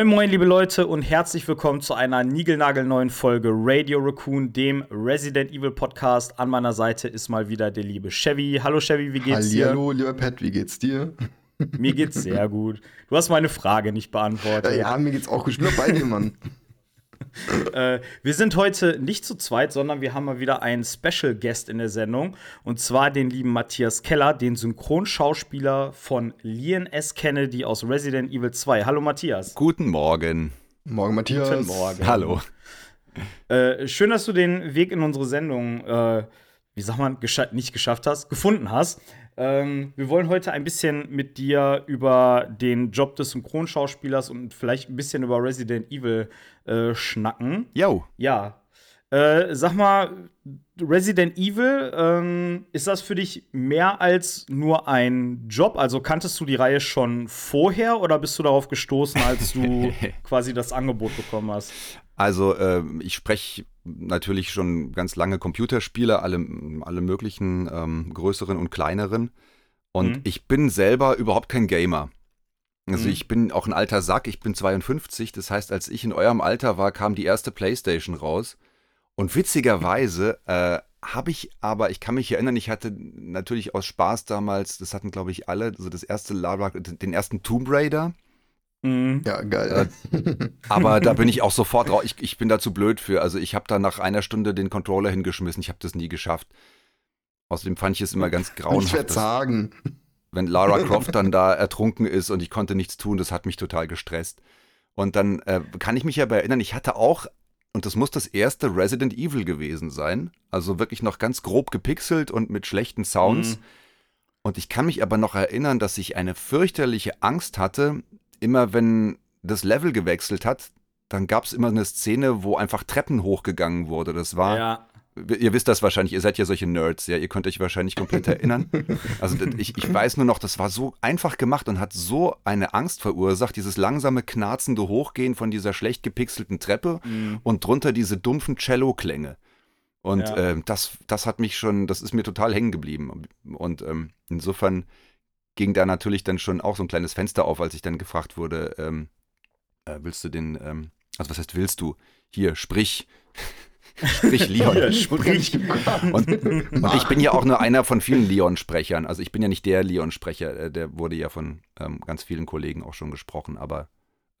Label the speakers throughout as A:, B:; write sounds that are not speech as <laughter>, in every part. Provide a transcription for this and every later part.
A: Moin moin liebe Leute und herzlich willkommen zu einer niegelnagelneuen Folge Radio Raccoon, dem Resident Evil Podcast. An meiner Seite ist mal wieder der liebe Chevy. Hallo Chevy, wie geht's dir?
B: Hallo, lieber Pat, wie geht's dir?
A: Mir geht's sehr gut. Du hast meine Frage nicht beantwortet.
B: Ja, mir geht's auch gut. Ich bin bei dir, Mann. <laughs>
A: äh, wir sind heute nicht zu zweit, sondern wir haben mal wieder einen Special Guest in der Sendung. Und zwar den lieben Matthias Keller, den Synchronschauspieler von Leon S. Kennedy aus Resident Evil 2. Hallo Matthias.
C: Guten Morgen.
B: Morgen, Matthias.
A: Guten Morgen.
C: Hallo.
A: Äh, schön, dass du den Weg in unsere Sendung, äh, wie sagt man, gescha nicht geschafft hast, gefunden hast. Ähm, wir wollen heute ein bisschen mit dir über den Job des Synchronschauspielers und vielleicht ein bisschen über Resident Evil äh, schnacken.
C: Jo.
A: Ja. Äh, sag mal, Resident Evil, ähm, ist das für dich mehr als nur ein Job? Also kanntest du die Reihe schon vorher oder bist du darauf gestoßen, als du <laughs> quasi das Angebot bekommen hast?
C: Also äh, ich spreche natürlich schon ganz lange Computerspiele, alle, alle möglichen ähm, größeren und kleineren. Und mhm. ich bin selber überhaupt kein Gamer. Also mhm. ich bin auch ein alter Sack, ich bin 52, das heißt, als ich in eurem Alter war, kam die erste Playstation raus. Und witzigerweise äh, habe ich aber, ich kann mich erinnern, ich hatte natürlich aus Spaß damals, das hatten glaube ich alle, also das erste Lara, den ersten Tomb Raider.
B: Mhm. Ja, geil.
C: Äh, aber da bin ich auch sofort raus. Ich, ich bin da zu blöd für. Also ich habe da nach einer Stunde den Controller hingeschmissen. Ich habe das nie geschafft. Außerdem fand ich es immer ganz grauenhaft.
B: Ich werde sagen.
C: Wenn Lara Croft dann da ertrunken ist und ich konnte nichts tun, das hat mich total gestresst. Und dann äh, kann ich mich aber erinnern, ich hatte auch, und das muss das erste Resident Evil gewesen sein, also wirklich noch ganz grob gepixelt und mit schlechten Sounds. Mhm. Und ich kann mich aber noch erinnern, dass ich eine fürchterliche Angst hatte, immer wenn das Level gewechselt hat, dann gab es immer eine Szene, wo einfach Treppen hochgegangen wurde. Das war. Ja. Ihr wisst das wahrscheinlich, ihr seid ja solche Nerds, ja, ihr könnt euch wahrscheinlich komplett erinnern. Also ich, ich weiß nur noch, das war so einfach gemacht und hat so eine Angst verursacht, dieses langsame, knarzende Hochgehen von dieser schlecht gepixelten Treppe mhm. und drunter diese dumpfen Cello-Klänge. Und ja. äh, das, das hat mich schon, das ist mir total hängen geblieben. Und ähm, insofern ging da natürlich dann schon auch so ein kleines Fenster auf, als ich dann gefragt wurde, ähm, äh, willst du den, ähm, also was heißt willst du? Hier, sprich. Sprich Leon. Hier, sprich. Und, und, ich bin ja auch nur einer von vielen Leon-Sprechern. Also ich bin ja nicht der Leon-Sprecher, äh, der wurde ja von ähm, ganz vielen Kollegen auch schon gesprochen, aber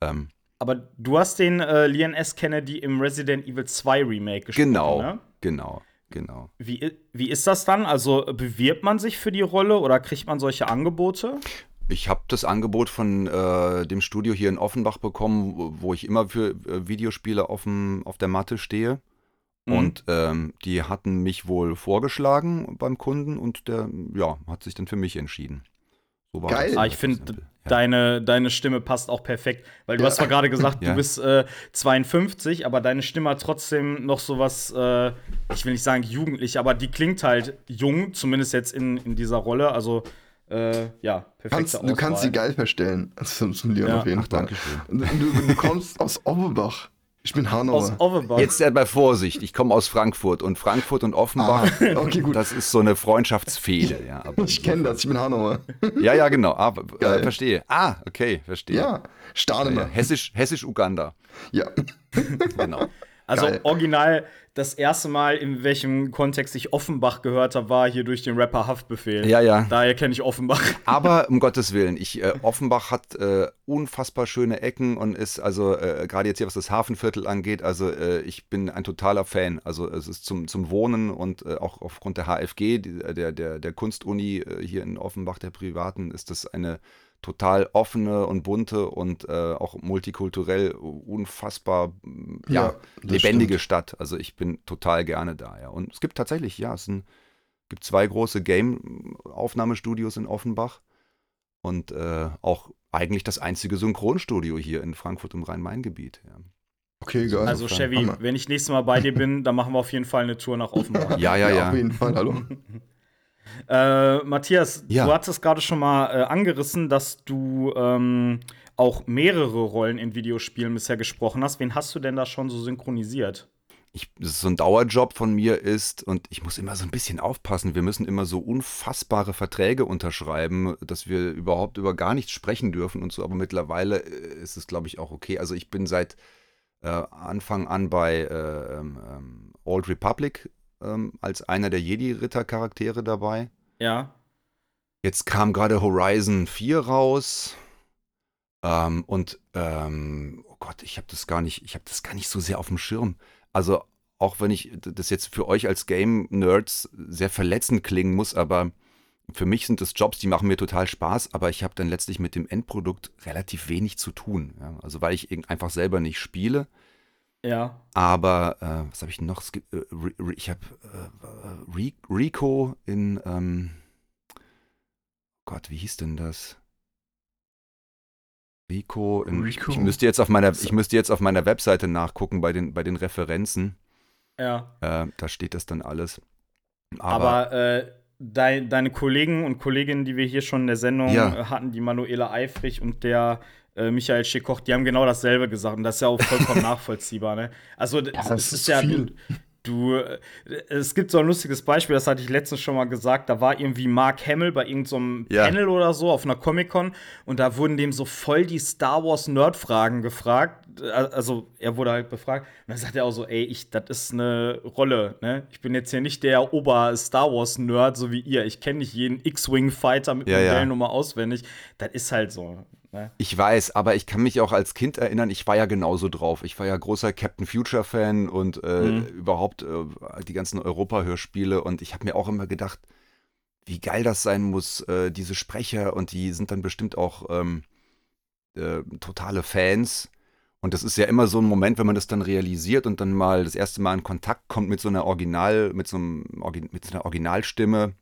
C: ähm,
A: aber du hast den äh, Leon S. Kennedy im Resident Evil 2 Remake gesprochen,
C: Genau,
A: ne?
C: genau. Genau.
A: Wie, wie ist das dann? Also bewirbt man sich für die Rolle oder kriegt man solche Angebote?
C: Ich habe das Angebot von äh, dem Studio hier in Offenbach bekommen, wo ich immer für äh, Videospiele auf, dem, auf der Matte stehe. Mhm. Und ähm, die hatten mich wohl vorgeschlagen beim Kunden und der ja, hat sich dann für mich entschieden.
A: So Geil. Ah, ich finde, deine, deine Stimme passt auch perfekt. Weil du ja. hast zwar gerade gesagt, ja. du bist äh, 52, aber deine Stimme hat trotzdem noch so was, äh, ich will nicht sagen jugendlich, aber die klingt halt jung, zumindest jetzt in, in dieser Rolle. Also, äh, ja,
B: perfekt. Kannst, du kannst sie geil verstellen. Also, zum Leon ja. auf jeden Ach, Fall. Du, du kommst aus Offenbach. Ich bin Hanauer. Aus
C: Offenbach. Jetzt bei Vorsicht, ich komme aus Frankfurt und Frankfurt und Offenbach, ah, okay, gut. das ist so eine Freundschaftsfehde. Ja,
B: ich kenne das, ich bin Hanauer.
C: Ja, ja, genau. Ah, äh, verstehe. Ah, okay, verstehe.
B: Ja, Stademer.
C: Ja, Hessisch, Hessisch-Uganda.
B: Ja.
A: genau. Also Geil. original das erste Mal, in welchem Kontext ich Offenbach gehört habe, war hier durch den Rapper Haftbefehl.
C: Ja, ja.
A: Daher kenne ich Offenbach. <laughs>
C: Aber um Gottes Willen, ich, äh, Offenbach hat äh, unfassbar schöne Ecken und ist also äh, gerade jetzt hier, was das Hafenviertel angeht, also äh, ich bin ein totaler Fan. Also es ist zum, zum Wohnen und äh, auch aufgrund der HFG, die, der, der, der Kunstuni äh, hier in Offenbach, der privaten, ist das eine total offene und bunte und äh, auch multikulturell unfassbar ja, ja lebendige stimmt. Stadt. Also ich bin total gerne da, ja. Und es gibt tatsächlich, ja, es ein, gibt zwei große Game-Aufnahmestudios in Offenbach und äh, auch eigentlich das einzige Synchronstudio hier in Frankfurt im Rhein-Main-Gebiet. Ja.
A: Okay, geil. Also Chevy, wenn ich nächstes Mal bei dir bin, dann machen wir auf jeden Fall eine Tour nach Offenbach.
C: ja, ja, ja.
B: Auf jeden Fall, hallo. <laughs>
A: Äh, Matthias, ja. du hattest gerade schon mal äh, angerissen, dass du ähm, auch mehrere Rollen in Videospielen bisher gesprochen hast. Wen hast du denn da schon so synchronisiert?
C: Ich, so ein Dauerjob von mir ist, und ich muss immer so ein bisschen aufpassen, wir müssen immer so unfassbare Verträge unterschreiben, dass wir überhaupt über gar nichts sprechen dürfen und so, aber mittlerweile äh, ist es, glaube ich, auch okay. Also ich bin seit äh, Anfang an bei äh, ähm, ähm Old Republic ähm, als einer der Jedi-Ritter-Charaktere dabei.
A: Ja.
C: Jetzt kam gerade Horizon 4 raus. Ähm, und ähm, oh Gott, ich habe das gar nicht, ich habe das gar nicht so sehr auf dem Schirm. Also auch wenn ich das jetzt für euch als Game-Nerds sehr verletzend klingen muss, aber für mich sind das Jobs, die machen mir total Spaß, aber ich habe dann letztlich mit dem Endprodukt relativ wenig zu tun. Ja? Also weil ich einfach selber nicht spiele
A: ja.
C: Aber, äh, was habe ich noch? Äh, ich habe äh, Rico in, ähm, Gott, wie hieß denn das? Rico, in, Rico. Ich, müsste jetzt auf meiner, ich müsste jetzt auf meiner Webseite nachgucken bei den, bei den Referenzen.
A: Ja.
C: Äh, da steht das dann alles.
A: Aber, Aber äh, dein, deine Kollegen und Kolleginnen, die wir hier schon in der Sendung ja. hatten, die Manuela Eifrich und der äh, Michael Schikoch, die haben genau dasselbe gesagt und das ist ja auch vollkommen <laughs> nachvollziehbar. Ne? Also ja, das ist, ist ja, viel. Du, äh, es gibt so ein lustiges Beispiel, das hatte ich letztens schon mal gesagt. Da war irgendwie Mark Hamill bei irgendeinem so ja. Panel oder so auf einer Comic-Con und da wurden dem so voll die Star Wars-Nerd-Fragen gefragt. Also, er wurde halt befragt. Und dann sagt er auch so: Ey, ich, das ist eine Rolle, ne? Ich bin jetzt hier nicht der Ober-Star Wars-Nerd, so wie ihr. Ich kenne nicht jeden X-Wing-Fighter mit
C: ja,
A: Modellnummer ja. auswendig. Das ist halt so.
C: Ne? Ich weiß, aber ich kann mich auch als Kind erinnern, ich war ja genauso drauf. Ich war ja großer Captain Future-Fan und äh, mhm. überhaupt äh, die ganzen Europa-Hörspiele und ich habe mir auch immer gedacht, wie geil das sein muss, äh, diese Sprecher und die sind dann bestimmt auch ähm, äh, totale Fans. Und das ist ja immer so ein Moment, wenn man das dann realisiert und dann mal das erste Mal in Kontakt kommt mit so einer Original, mit so, einem, mit so einer Originalstimme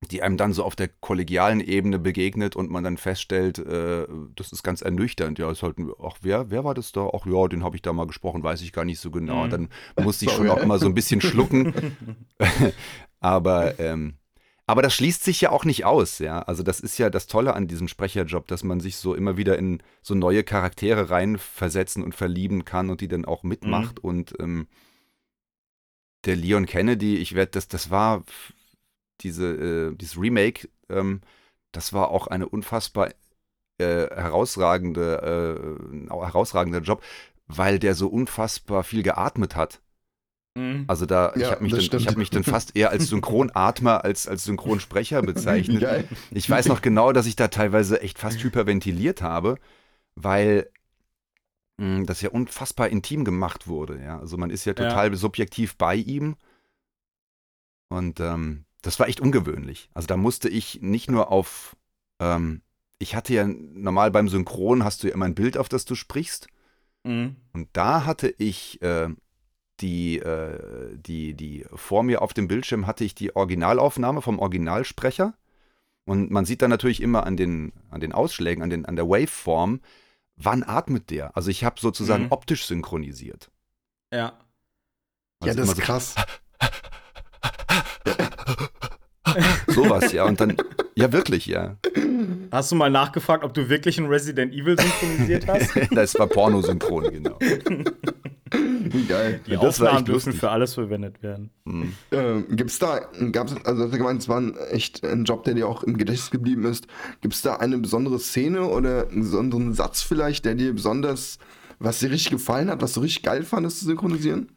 C: die einem dann so auf der kollegialen Ebene begegnet und man dann feststellt, äh, das ist ganz ernüchternd. Ja, ist halt, ach, wer, wer war das da? Ach ja, den habe ich da mal gesprochen, weiß ich gar nicht so genau. Mhm. Dann musste ich <laughs> schon auch immer so ein bisschen schlucken. <laughs> aber, ähm, aber das schließt sich ja auch nicht aus, ja. Also das ist ja das Tolle an diesem Sprecherjob, dass man sich so immer wieder in so neue Charaktere reinversetzen und verlieben kann und die dann auch mitmacht. Mhm. Und ähm, der Leon Kennedy, ich werde das, das war diese, äh, dieses Remake, ähm, das war auch eine unfassbar äh, herausragende, äh, herausragender Job, weil der so unfassbar viel geatmet hat. Mhm. Also da, ja, ich habe mich, dann, hab mich dann fast eher als Synchronatmer als als Synchronsprecher bezeichnet. ich weiß noch genau, dass ich da teilweise echt fast hyperventiliert habe, weil mh, hm, das ja unfassbar intim gemacht wurde. Ja? Also man ist ja total ja. subjektiv bei ihm. Und ähm, das war echt ungewöhnlich. Also da musste ich nicht nur auf, ähm, ich hatte ja normal beim Synchron hast du ja immer ein Bild, auf das du sprichst. Mhm. Und da hatte ich äh, die, äh, die, die, vor mir auf dem Bildschirm hatte ich die Originalaufnahme vom Originalsprecher. Und man sieht dann natürlich immer an den, an den Ausschlägen, an, den, an der Waveform, wann atmet der. Also ich habe sozusagen mhm. optisch synchronisiert.
A: Ja.
B: Also ja, das ist so, krass. <laughs> <laughs>
C: Sowas, ja. Und dann, ja, wirklich, ja.
A: Hast du mal nachgefragt, ob du wirklich ein Resident Evil synchronisiert hast? <laughs>
C: das war Pornosynchron, genau. <laughs>
A: Geil. Die das Aufnahmen dürfen für alles verwendet werden.
B: Mhm. Ähm, gibt's da, gab's, also hast du gemeint, es war ein, echt ein Job, der dir auch im Gedächtnis geblieben ist. Gibt es da eine besondere Szene oder einen besonderen Satz vielleicht, der dir besonders, was dir richtig gefallen hat, was du richtig geil fandest zu synchronisieren?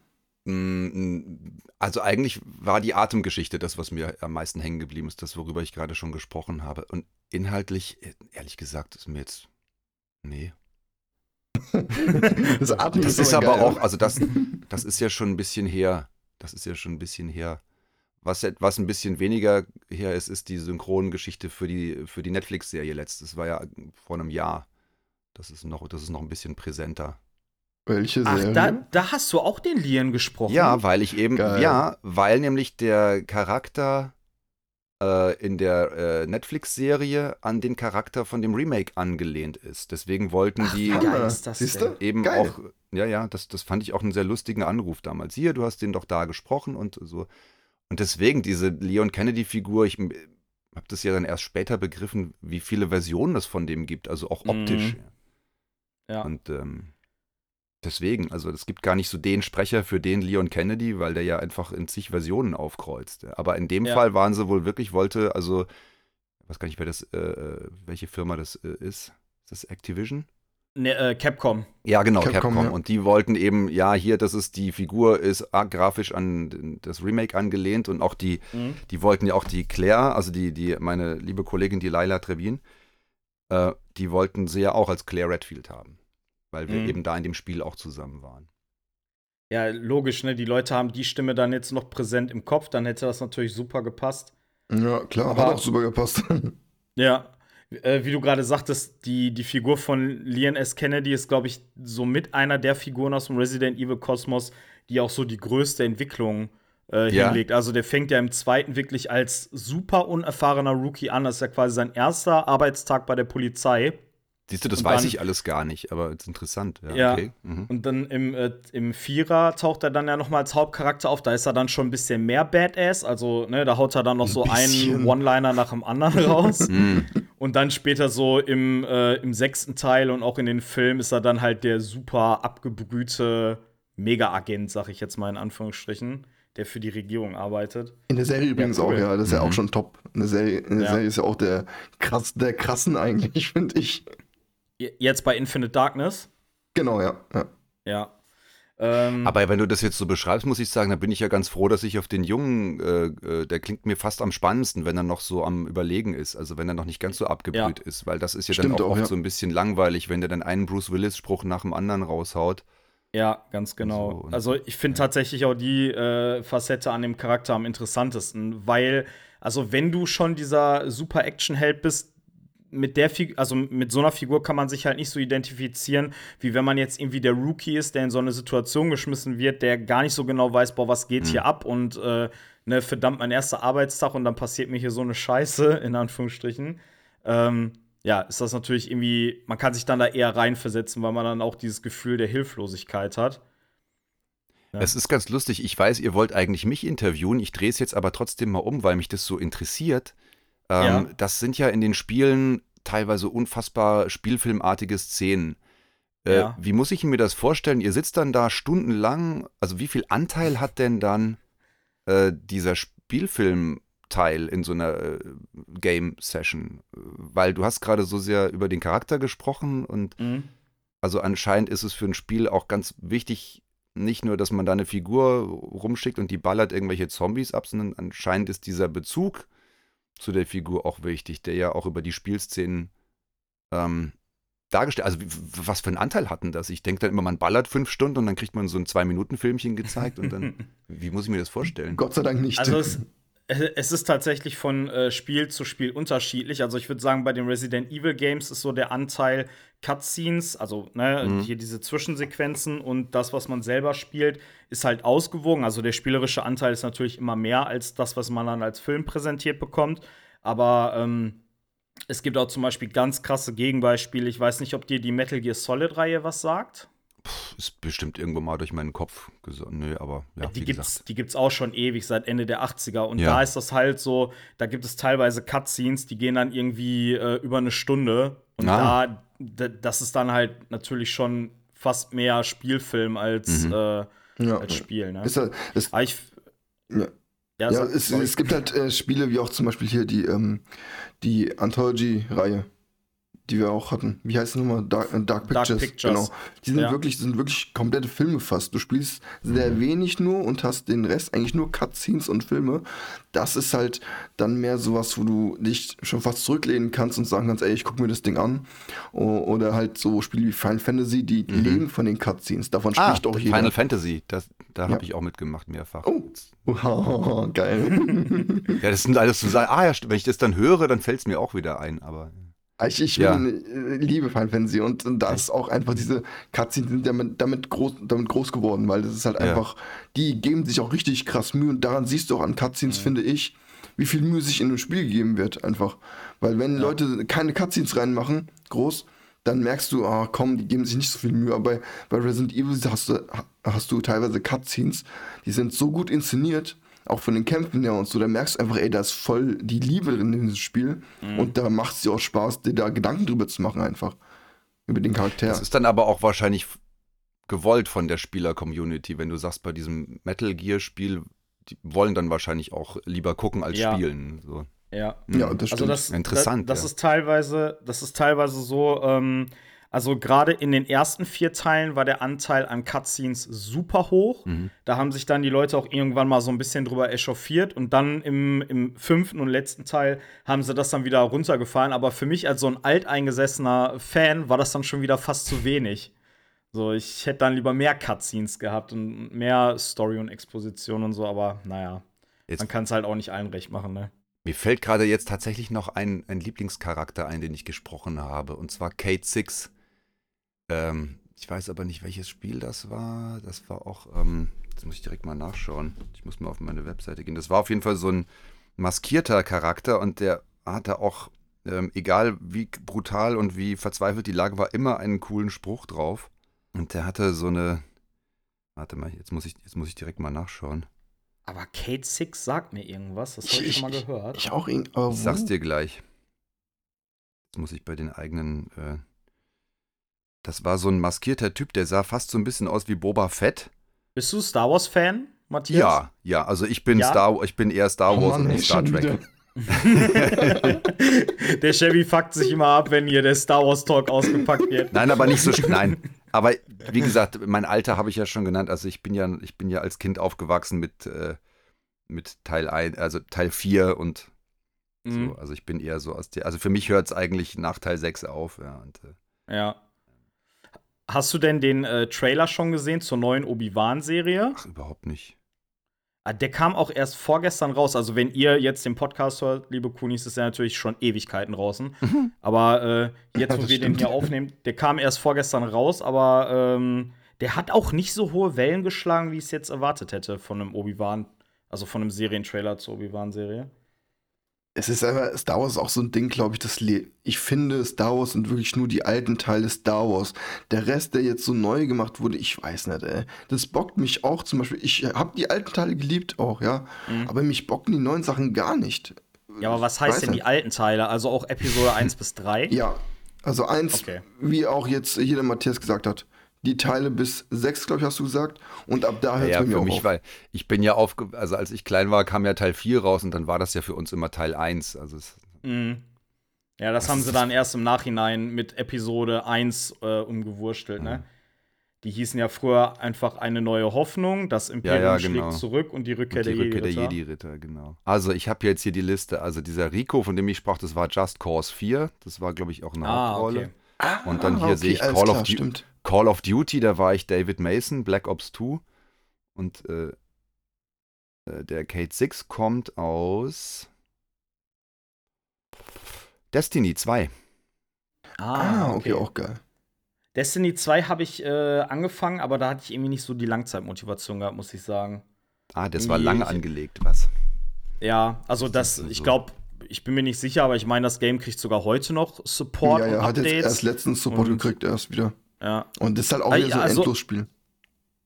C: Mm, also eigentlich war die Atemgeschichte das, was mir am meisten hängen geblieben ist, das, worüber ich gerade schon gesprochen habe. Und inhaltlich, ehrlich gesagt, ist mir jetzt. Nee. <laughs> das Atmen das ist, ist aber geil. auch, also das, das ist ja schon ein bisschen her. Das ist ja schon ein bisschen her. was, was ein bisschen weniger her ist, ist die Synchrongeschichte für die, für die Netflix-Serie letztes. Das war ja vor einem Jahr. Das ist noch, das ist noch ein bisschen präsenter.
B: Welche Serie?
A: Ach, da, da hast du auch den Lian gesprochen.
C: Ja, weil ich eben,
B: Geil.
C: ja, weil nämlich der Charakter äh, in der äh, Netflix-Serie an den Charakter von dem Remake angelehnt ist. Deswegen wollten
A: Ach,
C: die
A: wie geil ist das
B: Siehst
A: denn?
B: du?
C: eben
B: Geil.
C: auch, ja, ja, das, das fand ich auch einen sehr lustigen Anruf damals. Hier, du hast den doch da gesprochen und so. Und deswegen diese Leon Kennedy-Figur, ich habe das ja dann erst später begriffen, wie viele Versionen es von dem gibt, also auch optisch.
A: Mhm. Ja.
C: Und ähm, deswegen, also es gibt gar nicht so den Sprecher für den Leon Kennedy, weil der ja einfach in zig Versionen aufkreuzt. Aber in dem
A: Ja.
C: Fall waren sie wohl wirklich, wollte, also, ich weiß gar nicht, wer das, äh, welche Firma das äh, ist. Ist das Activision?
A: Ne, äh, Capcom.
C: Ja, genau,
B: Capcom,
C: Capcom.
B: ja.
C: Und die wollten eben, ja, hier, das ist die Figur, ist ah, grafisch an das Remake angelehnt und auch die,
A: Mhm.
C: die wollten ja auch die Claire, also die, die, meine liebe Kollegin, die Laila Trebin, äh, die wollten sie ja auch als Claire Redfield haben. Weil wir
A: Mhm.
C: eben da in dem Spiel auch zusammen waren.
A: Ja, logisch, ne? Die Leute haben die Stimme dann jetzt noch präsent im Kopf, dann hätte das natürlich super gepasst.
B: Ja, klar,
A: Aber-
B: hat auch super gepasst. <laughs>
A: Ja. Äh, wie du gerade sagtest, die, die Figur von Leon S. Kennedy ist, glaube ich, so mit einer der Figuren aus dem Resident Evil Kosmos, die auch so die größte Entwicklung äh,
C: Ja.
A: hinlegt. Also der fängt ja im zweiten wirklich als super unerfahrener Rookie an. Das ist ja quasi sein erster Arbeitstag bei der Polizei.
C: Siehst du, das
A: Und
C: weiß
A: dann-
C: ich alles gar nicht, aber es ist interessant. Ja,
A: Ja.
C: okay. Mhm.
A: Und dann im, äh, im Vierer taucht er dann ja noch mal als Hauptcharakter auf. Da ist er dann schon ein bisschen mehr Badass. Also, ne, da haut er dann noch so einen
B: bisschen.
A: One-Liner nach dem anderen <laughs> raus.
C: Mhm.
A: Und dann später so im, äh, im sechsten Teil und auch in den Filmen ist er dann halt der super abgebrühte Mega-Agent, sag ich jetzt mal in Anführungsstrichen, der für die Regierung arbeitet.
B: In der Serie übrigens
A: cool.
B: auch, ja, das ist ja
C: Mhm.
B: auch schon top. In der Serie, in der
A: Ja.
B: Serie ist ja auch der, krass, der krassen eigentlich, <laughs> finde ich.
A: Jetzt bei Infinite Darkness.
B: Genau, ja. ja.
A: Ja. Ähm,
C: Aber wenn du das jetzt so beschreibst, muss ich sagen, da bin ich ja ganz froh, dass ich auf den Jungen, äh, äh, der klingt mir fast am spannendsten, wenn er noch so am Überlegen ist, also wenn er noch nicht ganz so abgebrüht ist, weil das ist ja
B: Stimmt
C: dann auch,
B: auch,
C: oft
B: ja.
C: so ein bisschen langweilig, wenn der dann einen Bruce Willis-Spruch nach dem anderen raushaut.
A: Ja, ganz genau.
C: So, und-
A: also ich finde tatsächlich auch die äh, Facette an dem Charakter am interessantesten, weil, also wenn du schon dieser super Action-Held bist, mit der Figur, also mit so einer Figur kann man sich halt nicht so identifizieren, wie wenn man jetzt irgendwie der Rookie ist, der in so eine Situation geschmissen wird, der gar nicht so genau weiß, boah, was geht hier ab und äh, ne, verdammt, mein erster Arbeitstag und dann passiert mir hier so eine Scheiße, <laughs> in Anführungsstrichen. Ähm, ja, ist das natürlich irgendwie, man kann sich dann da eher reinversetzen, weil man dann auch dieses Gefühl der Hilflosigkeit hat. Ja.
C: Es ist ganz lustig, ich weiß, ihr wollt eigentlich mich interviewen, ich drehe es jetzt aber trotzdem mal um, weil mich das so interessiert. Ähm,
A: Ja.
C: Das sind ja in den Spielen teilweise unfassbar spielfilmartige Szenen. Äh,
A: Ja.
C: Wie muss ich mir das vorstellen? Ihr sitzt dann da stundenlang, also wie viel Anteil hat denn dann äh, dieser Spielfilmteil in so einer äh, Game-Session? Weil du hast gerade so sehr über den Charakter gesprochen und
A: Mhm.
C: also anscheinend ist es für ein Spiel auch ganz wichtig, nicht nur, dass man da eine Figur rumschickt und die ballert irgendwelche Zombies ab, sondern anscheinend ist dieser Bezug zu der Figur auch wichtig, der ja auch über die Spielszenen ähm, dargestellt, also wie, was für einen Anteil hatten das? Ich denke dann immer, man ballert fünf Stunden und dann kriegt man so ein Zwei-Minuten-Filmchen gezeigt und dann, <laughs> wie muss ich mir das vorstellen?
B: Gott sei Dank nicht.
A: Also es, es ist tatsächlich von äh, Spiel zu Spiel unterschiedlich. Also ich würde sagen, bei den Resident Evil Games ist so der Anteil Cutscenes, also ne,
C: Mhm.
A: hier diese Zwischensequenzen und das, was man selber spielt, ist halt ausgewogen. Also der spielerische Anteil ist natürlich immer mehr als das, was man dann als Film präsentiert bekommt. Aber ähm, es gibt auch zum Beispiel ganz krasse Gegenbeispiele. Ich weiß nicht, ob dir die Metal Gear Solid-Reihe was sagt.
C: Ist bestimmt irgendwo mal durch meinen Kopf gesagt. Nö, aber ja,
A: die
C: wie
A: gibt's,
C: gesagt.
A: die gibt's auch schon ewig, seit Ende der 80er. Und
C: Ja.
A: da ist das halt so, da gibt es teilweise Cutscenes, die gehen dann irgendwie äh, über eine Stunde. Und
C: Ah.
A: da, das ist dann halt natürlich schon fast mehr Spielfilm als,
C: Mhm.
A: äh,
B: ja.
A: als Spiel. Ne?
B: Ist halt, ist,
A: Aber ich,
B: ja.
A: ja,
B: Ja, es, es gibt halt äh, Spiele wie auch zum Beispiel hier die, ähm, die Anthology-Reihe. Die wir auch hatten. Wie heißt es nochmal? Dark, äh, Dark, Pictures. Dark, Pictures. Genau. Die sind ja. wirklich, sind wirklich komplette Filme fast. Du spielst sehr wenig nur und hast den Rest eigentlich nur Cutscenes und Filme. Das ist halt dann mehr sowas, wo du dich schon fast zurücklehnen kannst und sagen kannst, ey, ich guck mir das Ding an. Oder halt so Spiele wie Final Fantasy, die mhm. leben von den Cutscenes. Davon ah, spricht auch jeder.
C: Final Fantasy, das, da habe ja. ich auch mitgemacht mehrfach.
B: Oh, wow, <laughs> geil.
C: ja, das sind alles so. Ah ja, wenn ich das dann höre, dann fällt es mir auch wieder ein, aber.
B: Ich, ich ja. bin, äh, liebe Final Fantasy und, und da ist auch einfach diese Cutscenes sind damit, damit, groß, damit groß geworden, weil das ist halt ja. einfach, die geben sich auch richtig krass Mühe und daran siehst du auch an Cutscenes, ja. finde ich, wie viel Mühe sich in einem Spiel gegeben wird, einfach. Weil wenn Leute keine Cutscenes reinmachen, groß, dann merkst du, ah komm, die geben sich nicht so viel Mühe. Aber bei, bei Resident Evil hast du, hast du teilweise Cutscenes, die sind so gut inszeniert, auch von den Kämpfen her und so, da merkst du einfach, ey, da ist voll die Liebe drin in diesem Spiel. Mhm. Und da macht es dir auch Spaß, dir da Gedanken drüber zu machen, einfach. Über den Charakter. Das
C: ist dann aber auch wahrscheinlich gewollt von der Spieler-Community, wenn du sagst, bei diesem Metal Gear-Spiel, die wollen dann wahrscheinlich auch lieber gucken als ja. spielen. So.
A: Ja,
B: ja das
A: also
B: stimmt.
A: Also das, Interessant. Das, das ja. ist teilweise, das ist teilweise so, ähm, also gerade in den ersten vier Teilen war der Anteil an Cutscenes super hoch. Mhm. Da haben sich dann die Leute auch irgendwann mal so ein bisschen drüber echauffiert. Und dann im, im fünften und letzten Teil haben sie das dann wieder runtergefahren. Aber für mich als so ein alteingesessener Fan war das dann schon wieder fast zu wenig. So, ich hätte dann lieber mehr Cutscenes gehabt und mehr Story und Exposition und so, aber naja. Jetzt man kann es halt auch nicht allen recht machen, ne?
C: Mir fällt gerade jetzt tatsächlich noch ein, ein Lieblingscharakter ein, den ich gesprochen habe, und zwar Kate Six. Ähm, ich weiß aber nicht, welches Spiel das war. Das war auch, ähm, jetzt muss ich direkt mal nachschauen. Ich muss mal auf meine Webseite gehen. Das war auf jeden Fall so ein maskierter Charakter und der hatte auch, ähm, egal wie brutal und wie verzweifelt die Lage war, immer einen coolen Spruch drauf. Und der hatte so eine. Warte mal, jetzt muss ich, jetzt muss ich direkt mal nachschauen.
A: Aber Kate Six sagt mir irgendwas, das habe ich, ich, schon mal gehört.
B: Ich, ich auch
C: irgendwie. Ich sag's dir gleich. Jetzt muss ich bei den eigenen äh, das war so ein maskierter Typ, der sah fast so ein bisschen aus wie Boba Fett.
A: Bist du Star Wars Fan, Matthias?
C: Ja, ja, also ich bin ja? Star ich bin eher Star oh Wars Mann, und nicht Star Trek. <laughs>
A: der Chevy fuckt sich immer ab, wenn hier der Star Wars Talk ausgepackt wird.
C: Nein, aber nicht so nein. Aber wie gesagt, mein Alter habe ich ja schon genannt. Also ich bin ja, ich bin ja als Kind aufgewachsen mit, äh, mit Teil 1, also Teil 4 und mhm. so. Also ich bin eher so aus der. Also für mich hört es eigentlich nach Teil 6 auf, ja. Und,
A: äh, ja. Hast du denn den äh, Trailer schon gesehen zur neuen Obi-Wan-Serie?
C: Ach, überhaupt nicht.
A: Ah, der kam auch erst vorgestern raus. Also, wenn ihr jetzt den Podcast hört, liebe Kunis, ist er natürlich schon Ewigkeiten draußen. Mhm. <laughs> Aber äh, jetzt, wo wir stimmt. den hier aufnehmen, der kam erst vorgestern raus, aber ähm, der hat auch nicht so hohe Wellen geschlagen, wie ich es jetzt erwartet hätte von einem Obi-Wan, also von einem Serientrailer zur Obi-Wan-Serie
B: es ist einfach, Star Wars ist auch so ein Ding, glaube ich, das ich finde, Star Wars sind wirklich nur die alten Teile Star Wars. Der Rest, der jetzt so neu gemacht wurde, ich weiß nicht, ey. Das bockt mich auch zum Beispiel. Ich habe die alten Teile geliebt auch, ja. Mhm. Aber mich bocken die neuen Sachen gar nicht.
A: Ja, aber was heißt denn nicht. die alten Teile? Also auch Episode 1 bis 3?
B: Ja. Also 1, okay. wie auch jetzt hier der Matthias gesagt hat die Teile bis sechs, glaube ich, hast du gesagt. Und ab da hört es
C: ja,
B: mir
C: für
B: auch
C: mich,
B: auf.
C: weil ich bin ja aufge also als ich klein war, kam ja Teil 4 raus und dann war das ja für uns immer Teil 1. Also
A: mhm. Ja, das, haben sie dann erst im Nachhinein mit Episode 1 äh, umgewurstelt, ne? mhm. ne? Die hießen ja früher einfach eine neue Hoffnung, das Imperium ja, ja, genau. schlägt zurück und die Rückkehr, und die der, Rückkehr Jedi der Jedi-Ritter.
C: Genau. Also ich habe jetzt hier die Liste. Also dieser Rico, von dem ich sprach, das war Just Cause 4. Das war, glaube ich, auch eine ah, Hauptrolle. Okay. Ah, und dann hier okay, sehe ich Call klar, of Duty. Call of Duty, da war ich David Mason, Black Ops 2. Und äh, äh der Kate 6 kommt aus Destiny 2.
B: Ah, ah, okay, okay auch geil.
A: Destiny 2 habe ich äh, angefangen, aber da hatte ich irgendwie nicht so die Langzeitmotivation gehabt, muss ich sagen.
C: Ah, das irgendwie war lange angelegt, was?
A: Ja, also das, das ich glaube, ich bin mir nicht sicher, aber ich meine, das Game kriegt sogar heute noch Support
B: ja, ja,
A: und Updates.
B: hat jetzt erst letztens Support und, gekriegt, erst wieder.
A: Ja.
B: Und das ist halt auch wieder so ein also, Endlosspiel.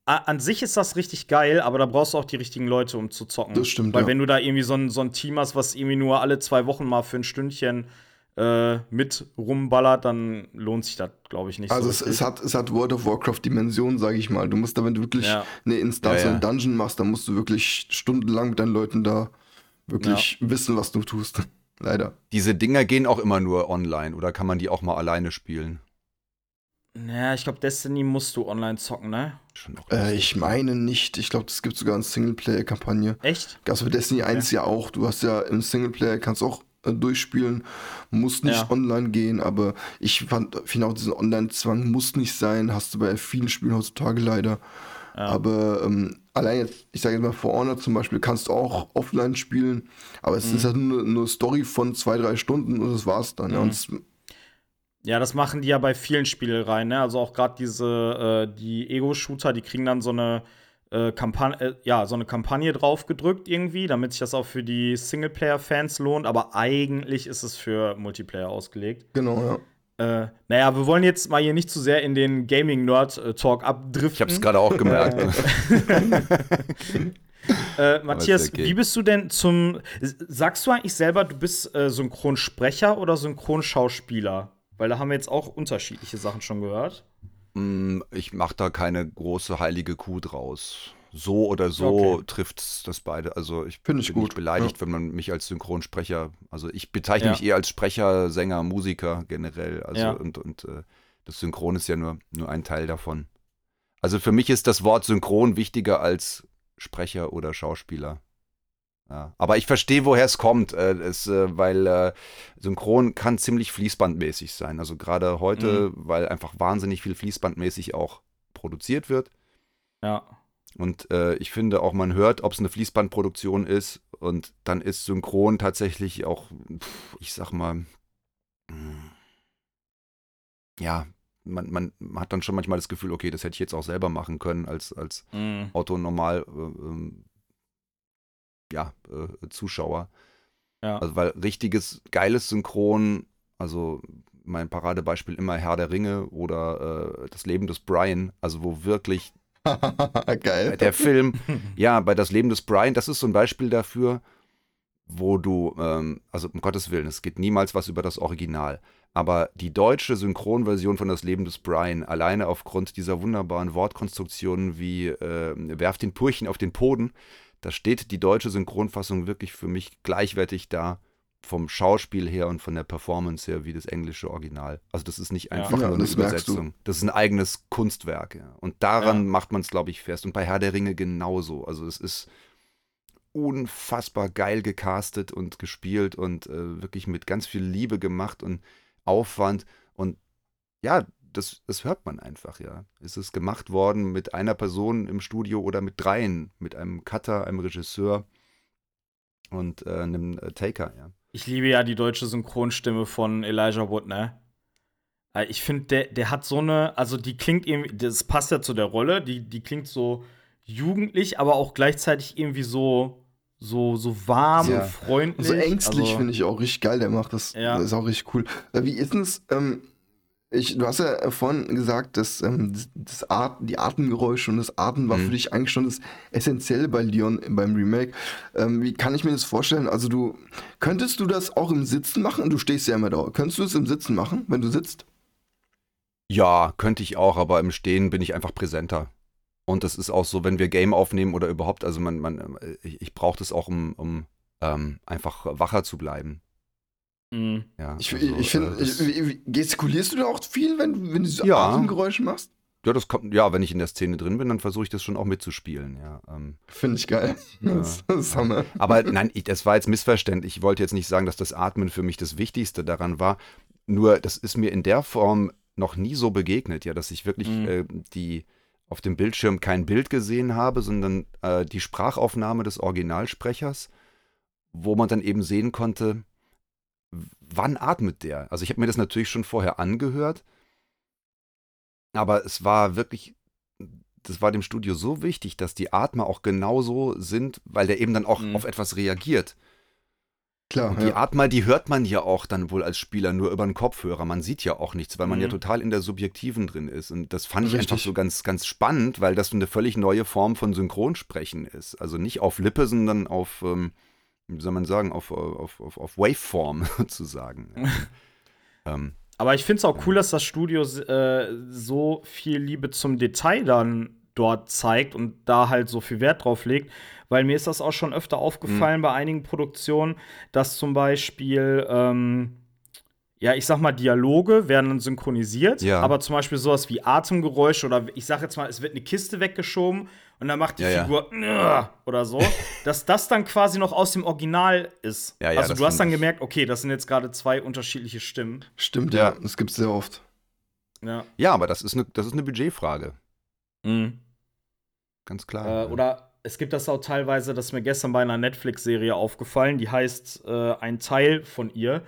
A: An sich ist das richtig geil, aber da brauchst du auch die richtigen Leute, um zu zocken.
B: Das stimmt.
A: Weil ja. wenn du da irgendwie so ein, so ein Team hast, was irgendwie nur alle zwei Wochen mal für ein Stündchen äh, mit rumballert, dann lohnt sich das, glaube ich, nicht
B: also so. Also es, es, hat, es hat World of Warcraft Dimensionen, sage ich mal. Du musst da, wenn du wirklich ja. eine Instanz ja, ja. einen Dungeon machst, dann musst du wirklich stundenlang mit deinen Leuten da wirklich wissen, was du tust. <laughs> Leider.
C: Diese Dinger gehen auch immer nur online oder kann man die auch mal alleine spielen?
A: Naja, ich glaube, Destiny musst du online zocken, ne?
B: Äh, ich meine nicht. Ich glaube, es gibt sogar eine Singleplayer-Kampagne.
A: Echt?
B: Gab es für Destiny 1 ja. ja auch. Du hast ja im Singleplayer, kannst auch äh, durchspielen, muss nicht ja. online gehen, aber ich fand, finde auch diesen Online-Zwang muss nicht sein. Hast du bei vielen Spielen heutzutage leider. Ja. Aber ähm, allein jetzt, ich sage jetzt mal, For Honor zum Beispiel, kannst du auch offline spielen, aber es mhm. ist halt nur eine Story von zwei, drei Stunden und das war's dann. Mhm. Ja, und es
A: ja, das machen die ja bei vielen Spielereien, ne? Also auch gerade diese, äh, die Ego-Shooter, die kriegen dann so eine äh, Kampagne, äh, ja, so eine Kampagne draufgedrückt irgendwie, damit sich das auch für die Singleplayer-Fans lohnt, aber eigentlich ist es für Multiplayer ausgelegt.
B: Genau,
A: ja. Äh, naja, wir wollen jetzt mal hier nicht zu sehr in den Gaming-Nerd-Talk abdriften.
C: Ich hab's gerade auch gemerkt.
A: Äh, <laughs> Matthias, okay. wie bist du denn zum. Sagst du eigentlich selber, du bist äh, Synchronsprecher oder Synchronschauspieler? Weil da haben wir jetzt auch unterschiedliche Sachen schon gehört.
C: Mm, ich mache da keine große heilige Kuh draus. So oder so okay. trifft das beide. Also ich Find ich bin gut. nicht beleidigt, ja. wenn man mich als Synchronsprecher, also ich bezeichne ja. mich eher als Sprecher, Sänger, Musiker generell. Also ja. und, und äh, das Synchron ist ja nur, nur ein Teil davon. Also für mich ist das Wort Synchron wichtiger als Sprecher oder Schauspieler. Ja. Aber ich verstehe, woher es kommt, äh, es, äh, weil äh, Synchron kann ziemlich fließbandmäßig sein. Also gerade heute, mhm. weil einfach wahnsinnig viel fließbandmäßig auch produziert wird.
A: Ja.
C: Und äh, ich finde auch, man hört, ob es eine Fließbandproduktion ist. Und dann ist Synchron tatsächlich auch, ich sag mal, hm, ja, man, man, hat dann schon manchmal das Gefühl, okay, das hätte ich jetzt auch selber machen können als, als mm. Auto normal äh, ähm, ja, äh, Zuschauer. Ja. Also, weil richtiges, geiles Synchron, also mein Paradebeispiel immer Herr der Ringe oder äh, Das Leben des Brian, also wo wirklich <laughs>
B: Geil.
C: der Film, ja, bei Das Leben des Brian, das ist so ein Beispiel dafür, wo du, ähm, also um Gottes Willen, es geht niemals was über das Original. Aber die deutsche Synchronversion von Das Leben des Brian, alleine aufgrund dieser wunderbaren Wortkonstruktionen wie äh, werft den Purchen auf den Poden, da steht die deutsche Synchronfassung wirklich für mich gleichwertig da vom Schauspiel her und von der Performance her wie das englische Original. Also das ist nicht einfach ja, nur eine Übersetzung. Das ist ein eigenes Kunstwerk. Ja. Und daran ja. macht man es, glaube ich, fest. Und bei Herr der Ringe genauso. Also es ist unfassbar geil gecastet und gespielt und äh, wirklich mit ganz viel Liebe gemacht und Aufwand. Und ja, das, das hört man einfach, ja. Ist es gemacht worden mit einer Person im Studio oder mit dreien, mit einem Cutter, einem Regisseur und äh, einem äh, Taker, ja.
A: Ich liebe ja die deutsche Synchronstimme von Elijah Wood, ne? Äh, ich finde, der, der hat so eine, also die klingt irgendwie, das passt ja zu der Rolle, die, die klingt so jugendlich, aber auch gleichzeitig irgendwie so, so, so warm ja. und freundlich.
B: So ängstlich also, finde ich auch richtig geil, der macht das. Ja. Das ist auch richtig cool. Äh, wie ist es, ähm, ich, du hast ja vorhin gesagt, dass ähm, das At die Atemgeräusche und das Atmen war mhm. für dich eigentlich schon das Essentielle bei Leon beim Remake. Ähm, wie kann ich mir das vorstellen? Also du könntest du das auch im Sitzen machen? Du stehst ja immer da. Könntest du es im Sitzen machen, wenn du sitzt?
C: Ja, könnte ich auch, aber im Stehen bin ich einfach präsenter. Und das ist auch so, wenn wir Game aufnehmen oder überhaupt, also man, man, ich, ich brauche das auch, um, um ähm, einfach wacher zu bleiben.
B: Mhm. Ja, ich, also, ich finde, äh, gestikulierst du da auch viel, wenn, wenn du so ja. Atemgeräusche machst?
C: Ja, das kommt, ja, wenn ich in der Szene drin bin, dann versuche ich das schon auch mitzuspielen, ja. Ähm,
B: Finde ich geil. <laughs>
C: das ja. Aber nein, ich, das war jetzt missverständlich. Ich wollte jetzt nicht sagen, dass das Atmen für mich das Wichtigste daran war. Nur, das ist mir in der Form noch nie so begegnet, ja, dass ich wirklich mhm. äh, die auf dem Bildschirm kein Bild gesehen habe, sondern äh, die Sprachaufnahme des Originalsprechers, wo man dann eben sehen konnte, wann atmet der? Also ich habe mir das natürlich schon vorher angehört, aber es war wirklich, das war dem Studio so wichtig, dass die Atmer auch genauso sind, weil der eben dann auch mhm. auf etwas reagiert.
B: Klar.
C: Und die ja. Atmer, die hört man ja auch dann wohl als Spieler nur über den Kopfhörer. Man sieht ja auch nichts, weil man mhm. ja total in der Subjektiven drin ist. Und das fand Richtig. ich einfach so ganz, ganz spannend, weil das eine völlig neue Form von Synchronsprechen ist. Also nicht auf Lippe, sondern auf, ähm, wie soll man sagen, auf, auf, auf, auf Waveform <laughs> sozusagen. <laughs>
A: ähm, Aber ich finde es auch cool, dass das Studio äh, so viel Liebe zum Detail dann dort zeigt und da halt so viel Wert drauf legt, weil mir ist das auch schon öfter aufgefallen mhm. bei einigen Produktionen, dass zum Beispiel ähm, ja, ich sag mal, Dialoge werden synchronisiert, ja. aber zum Beispiel sowas wie Atemgeräusche oder ich sag jetzt mal, es wird eine Kiste weggeschoben und dann macht die ja, Figur ja. oder so, <laughs> dass das dann quasi noch aus dem Original ist. Ja, also du hast dann gemerkt, okay, das sind jetzt gerade zwei unterschiedliche Stimmen.
B: Stimmt, ja, das gibt's sehr oft.
C: Ja, ja aber das ist eine, das ist eine Budgetfrage. Mhm. Ganz klar.
A: Äh, oder es gibt das auch teilweise, das ist mir gestern bei einer Netflix-Serie aufgefallen, die heißt äh, Ein Teil von ihr.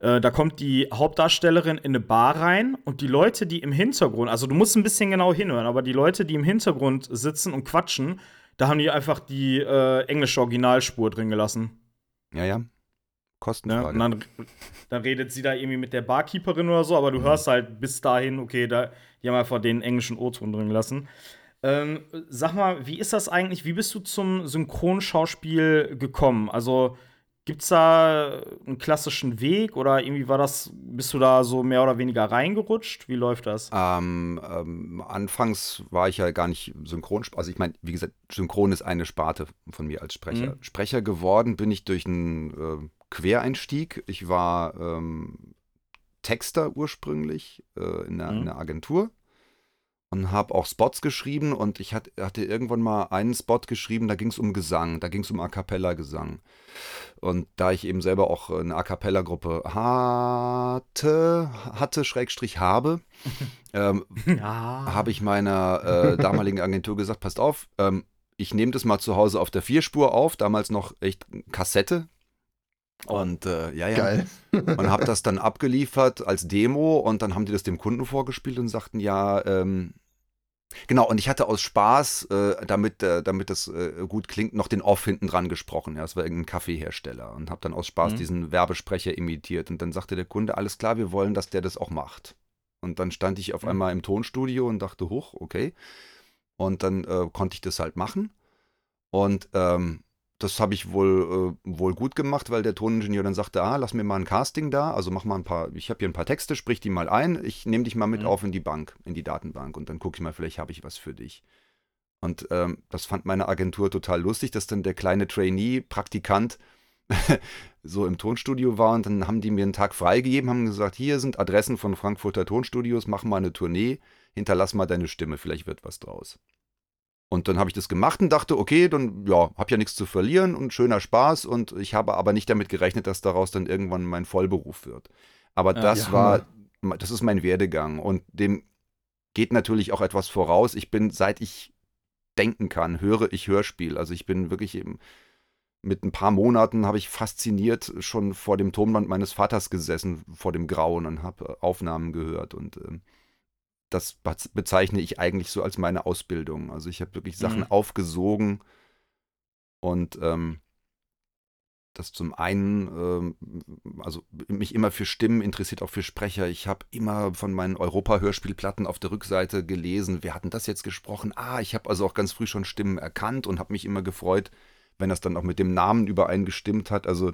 A: Äh, da kommt die Hauptdarstellerin in eine Bar rein und die Leute, die im Hintergrund, also du musst ein bisschen genau hinhören, aber die Leute, die im Hintergrund sitzen und quatschen, da haben die einfach die äh, englische Originalspur drin gelassen.
C: Ja, ja. Kostenfrage. Ja,
A: und dann, dann, redet sie da irgendwie mit der Barkeeperin oder so, aber du mhm. hörst halt bis dahin, okay, da, die haben einfach den englischen O-Ton drin gelassen. Ähm, sag mal, wie ist das eigentlich? Wie bist du zum Synchronschauspiel gekommen? Also, Gibt es da einen klassischen Weg oder irgendwie war das, bist du da so mehr oder weniger reingerutscht? Wie läuft das?
C: Ähm, ähm, anfangs war ich ja gar nicht synchron, also ich meine, wie gesagt, Synchron ist eine Sparte von mir als Sprecher. Mhm. Sprecher geworden bin ich durch einen äh, Quereinstieg. Ich war ähm, Texter ursprünglich äh, in, einer, mhm. in einer Agentur und habe auch Spots geschrieben und ich hatte, irgendwann mal einen Spot geschrieben, da ging es um Gesang, da ging es um A cappella Gesang. Und da ich eben selber auch eine A cappella Gruppe hatte, hatte Schrägstrich habe, <laughs> ähm, ja. habe ich meiner äh, damaligen Agentur gesagt, passt auf, ähm, ich nehme das mal zu Hause auf der Vierspur auf, damals noch echt Kassette, und äh, ja, ja. Geil. und habe das dann abgeliefert als Demo und dann haben die das dem Kunden vorgespielt und sagten, ja, ähm, genau, und ich hatte aus Spaß, äh, damit, äh, damit das äh, gut klingt, noch den Off hinten dran gesprochen. Ja, das war irgendein Kaffeehersteller und habe dann aus Spaß mhm. diesen Werbesprecher imitiert. Und dann sagte der Kunde, alles klar, wir wollen, dass der das auch macht. Und dann stand ich auf mhm. einmal im Tonstudio und dachte, hoch, okay. Und dann äh, konnte ich das halt machen. Und ähm, das habe ich wohl, äh, wohl gut gemacht, weil der Toningenieur dann sagte, ah, lass mir mal ein Casting da, also mach mal ein paar, ich habe hier ein paar Texte, sprich die mal ein, ich nehme dich mal mit mhm. auf in die Bank, in die Datenbank und dann gucke ich mal, vielleicht habe ich was für dich. Und ähm, das fand meine Agentur total lustig, dass dann der kleine Trainee, Praktikant, <laughs> so im Tonstudio war und dann haben die mir einen Tag freigegeben, haben gesagt, hier sind Adressen von Frankfurter Tonstudios, mach mal eine Tournee, hinterlass mal deine Stimme, vielleicht wird was draus. Und dann habe ich das gemacht und dachte, okay, dann ja, habe ja nichts zu verlieren und schöner Spaß und ich habe aber nicht damit gerechnet, dass daraus dann irgendwann mein Vollberuf wird. Aber das ja. war, das ist mein Werdegang und dem geht natürlich auch etwas voraus. Ich bin, seit ich denken kann, höre ich Hörspiel. Also ich bin wirklich eben mit ein paar Monaten habe ich fasziniert schon vor dem Tonband meines Vaters gesessen, vor dem Grauen und habe Aufnahmen gehört und äh, das bezeichne ich eigentlich so als meine Ausbildung. Also ich habe wirklich Sachen mhm. aufgesogen und ähm, das zum einen, ähm, also mich immer für Stimmen interessiert, auch für Sprecher. Ich habe immer von meinen Europa-Hörspielplatten auf der Rückseite gelesen, wer hat denn das jetzt gesprochen? Ah, ich habe also auch ganz früh schon Stimmen erkannt und habe mich immer gefreut, wenn das dann auch mit dem Namen übereingestimmt hat. Also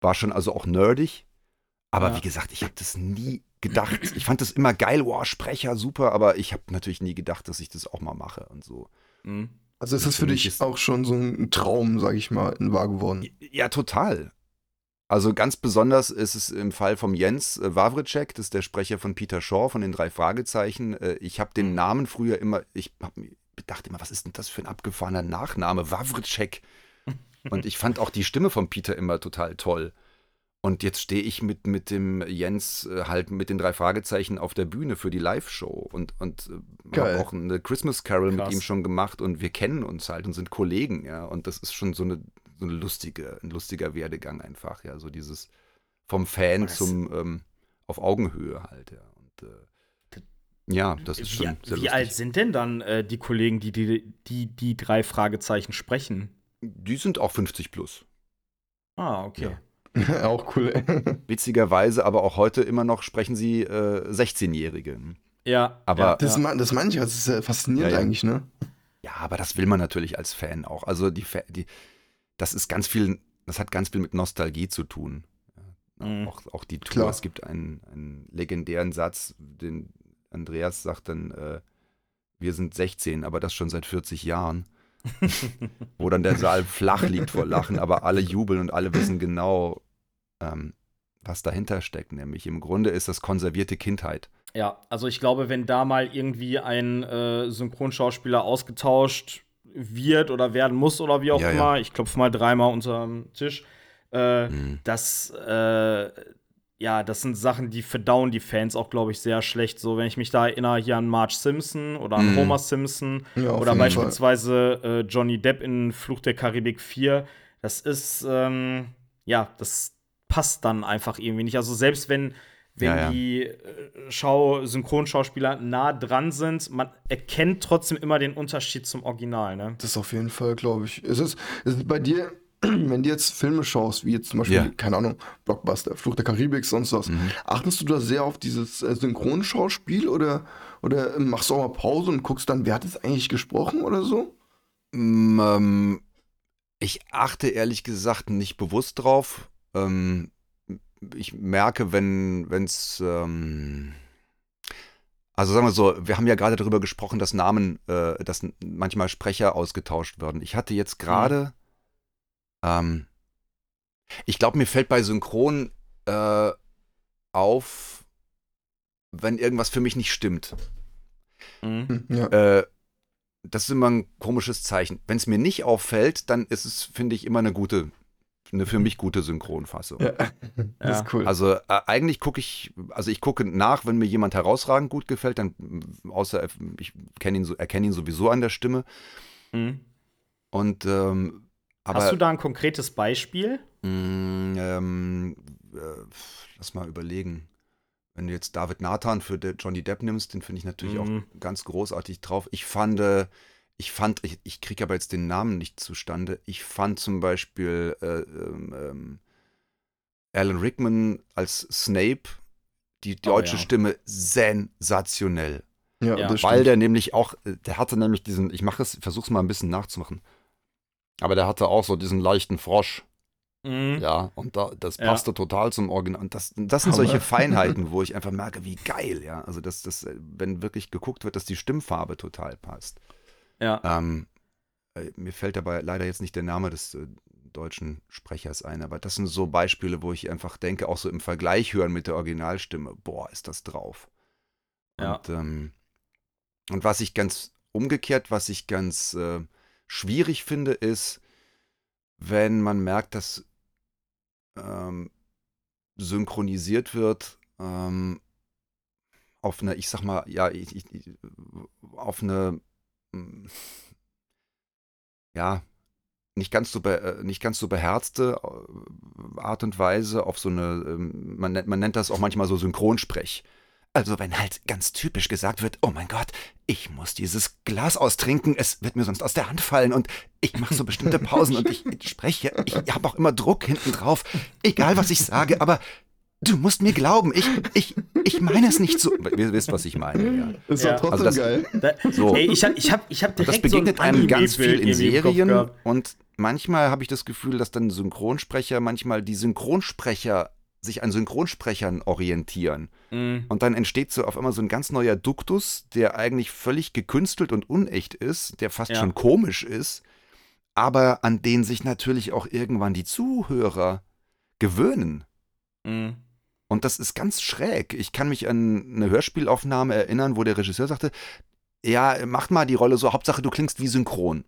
C: war schon also auch nerdig. Aber ja. wie gesagt, ich habe das nie gedacht. Ich fand das immer geil, wow, Sprecher, super, aber ich habe natürlich nie gedacht, dass ich das auch mal mache und so.
B: Mhm. Also ist das für dich ist auch schon so ein Traum, sag ich mal, in wahr geworden?
C: Ja, total. Also ganz besonders ist es im Fall vom Jens äh, Wawritschek, das ist der Sprecher von Peter Shaw von den drei Fragezeichen. Äh, ich habe den mhm. Namen früher immer, ich hab, dachte immer, was ist denn das für ein abgefahrener Nachname? Wawritschek. <laughs> Und ich fand auch die Stimme von Peter immer total toll. Und jetzt stehe ich mit, mit dem Jens äh, halt mit den drei Fragezeichen auf der Bühne für die Live-Show und, und äh, habe auch eine Christmas Carol Krass. mit ihm schon gemacht und wir kennen uns halt und sind Kollegen, ja. Und das ist schon so eine, so eine lustige, ein lustiger Werdegang einfach, ja. So dieses vom Fan Was? zum ähm, auf Augenhöhe halt, ja. Und äh, ja, das ist schon
A: wie, sehr Wie alt sind denn dann äh, die Kollegen, die die, die die drei Fragezeichen sprechen?
C: Die sind auch 50 plus.
A: Ah, okay. Ja. <laughs>
B: auch cool.
C: Witzigerweise, aber auch heute immer noch sprechen sie äh, 16-Jährige.
A: Ja.
B: Aber ja, das, ja. das meine ich, das ist ja faszinierend ja, eigentlich, ne?
C: Ja, aber das will man natürlich als Fan auch. Also die, die das ist ganz viel, das hat ganz viel mit Nostalgie zu tun. Mhm. Auch, auch die Tour. Klar. Es gibt einen, einen legendären Satz, den Andreas sagt dann, äh, wir sind 16, aber das schon seit 40 Jahren. Wo dann der Saal flach liegt vor Lachen, aber alle jubeln und alle wissen genau, ähm, was dahinter steckt. Nämlich im Grunde ist das konservierte Kindheit.
A: Ja, also ich glaube, wenn da mal irgendwie ein äh, Synchronschauspieler ausgetauscht wird oder werden muss oder wie auch ja, immer, ja. ich klopfe mal dreimal unter dem Tisch, äh, mhm. das, äh, ja, das sind Sachen, die verdauen die Fans auch, glaube ich, sehr schlecht. So, wenn ich mich da erinnere hier an Marge Simpson oder an mhm. Homer Simpson ja, oder beispielsweise äh, Johnny Depp in Fluch der Karibik 4, das ist, ähm, ja, das passt dann einfach irgendwie nicht. Also selbst wenn wenn ja, ja. die äh, Schau Synchronschauspieler nah dran sind, man erkennt trotzdem immer den Unterschied zum Original, ne?
B: Das ist auf jeden Fall, glaube ich. Es ist, es ist bei dir, wenn du jetzt Filme schaust, wie jetzt zum Beispiel, ja. keine Ahnung, Blockbuster, Fluch der Karibik, sonst was, mhm. achtest du da sehr auf dieses äh, Synchronschauspiel oder, oder machst du auch mal Pause und guckst dann, wer hat es eigentlich gesprochen oder so?
C: Mm, ähm, ich achte ehrlich gesagt nicht bewusst drauf. Ähm, ich merke, wenn es, ähm, also sagen wir so, wir haben ja gerade darüber gesprochen, dass Namen, äh, dass manchmal Sprecher ausgetauscht werden. Ich hatte jetzt gerade, mhm. Ähm, ich glaube, mir fällt bei Synchron äh, auf, wenn irgendwas für mich nicht stimmt. Mhm. Hm, ja. Äh, das ist immer ein komisches Zeichen. Wenn es mir nicht auffällt, dann ist es, finde ich, immer eine gute eine für mich gute Synchronfassung. Ja, <laughs> das ist cool. Also äh, eigentlich gucke ich, also ich gucke nach, wenn mir jemand herausragend gut gefällt, dann außer ich kenne ihn so, erkenne ihn sowieso an der Stimme. Mhm. Und ähm, aber,
A: Hast du da ein konkretes Beispiel?
C: Mh, ähm, äh, lass mal überlegen. Wenn du jetzt David Nathan für Johnny Depp nimmst, den finde ich natürlich mhm. auch ganz großartig drauf. Ich fand, äh, ich fand, ich, ich kriege aber jetzt den Namen nicht zustande. Ich fand zum Beispiel äh, ähm, ähm Alan Rickman als Snape, die oh, deutsche oh, ja. Stimme, sensationell. Ja, ja. Weil der nämlich auch, äh, der hatte nämlich diesen, ich mache es, versuch's mal ein bisschen nachzumachen. Aber der hatte auch so diesen leichten Frosch. Mhm. Ja, und da, das passte ja. total zum Original. Und das, das sind solche <laughs> Feinheiten, wo ich einfach merke, wie geil, ja. Also, dass das, wenn wirklich geguckt wird, dass die Stimmfarbe total passt. Ja. Ähm, äh, mir fällt dabei leider jetzt nicht der Name des äh, deutschen Sprechers ein, aber das sind so Beispiele, wo ich einfach denke, auch so im Vergleich hören mit der Originalstimme, boah, ist das drauf. Ja. Und, ähm, und was ich ganz umgekehrt, was ich ganz äh, schwierig finde, ist, wenn man merkt, dass ähm, synchronisiert wird ähm, auf eine, ich sag mal, ja, ich, ich, auf eine hm, ja, nicht ganz so, äh, nicht ganz so beherzte äh, Art und Weise auf so eine, ähm, man man nennt das auch manchmal so Synchronsprech. Also wenn halt ganz typisch gesagt wird, oh mein Gott, ich muss dieses Glas austrinken, es wird mir sonst aus der Hand fallen und ich mache so bestimmte Pausen und ich spreche, ich habe auch immer Druck hinten drauf, egal was ich sage, aber Du musst mir glauben, ich, ich, ich meine es nicht so. Ihr wisst, was ich meine. Ja.
B: Ist ja. trotzdem also das, geil.
A: so. Ey, ich habe ich hab, ich hab direkt
C: Das begegnet so ein einem ganz viel in Serien und manchmal habe ich das Gefühl, dass dann Synchronsprecher, manchmal die Synchronsprecher sich an Synchronsprechern orientieren. Mhm. Und dann entsteht so auf einmal so ein ganz neuer Duktus, der eigentlich völlig gekünstelt und unecht ist, der fast ja. schon komisch ist, aber an den sich natürlich auch irgendwann die Zuhörer gewöhnen. Mhm. Und das ist ganz schräg. Ich kann mich an eine Hörspielaufnahme erinnern, wo der Regisseur sagte, ja, mach mal die Rolle so, Hauptsache du klingst wie synchron.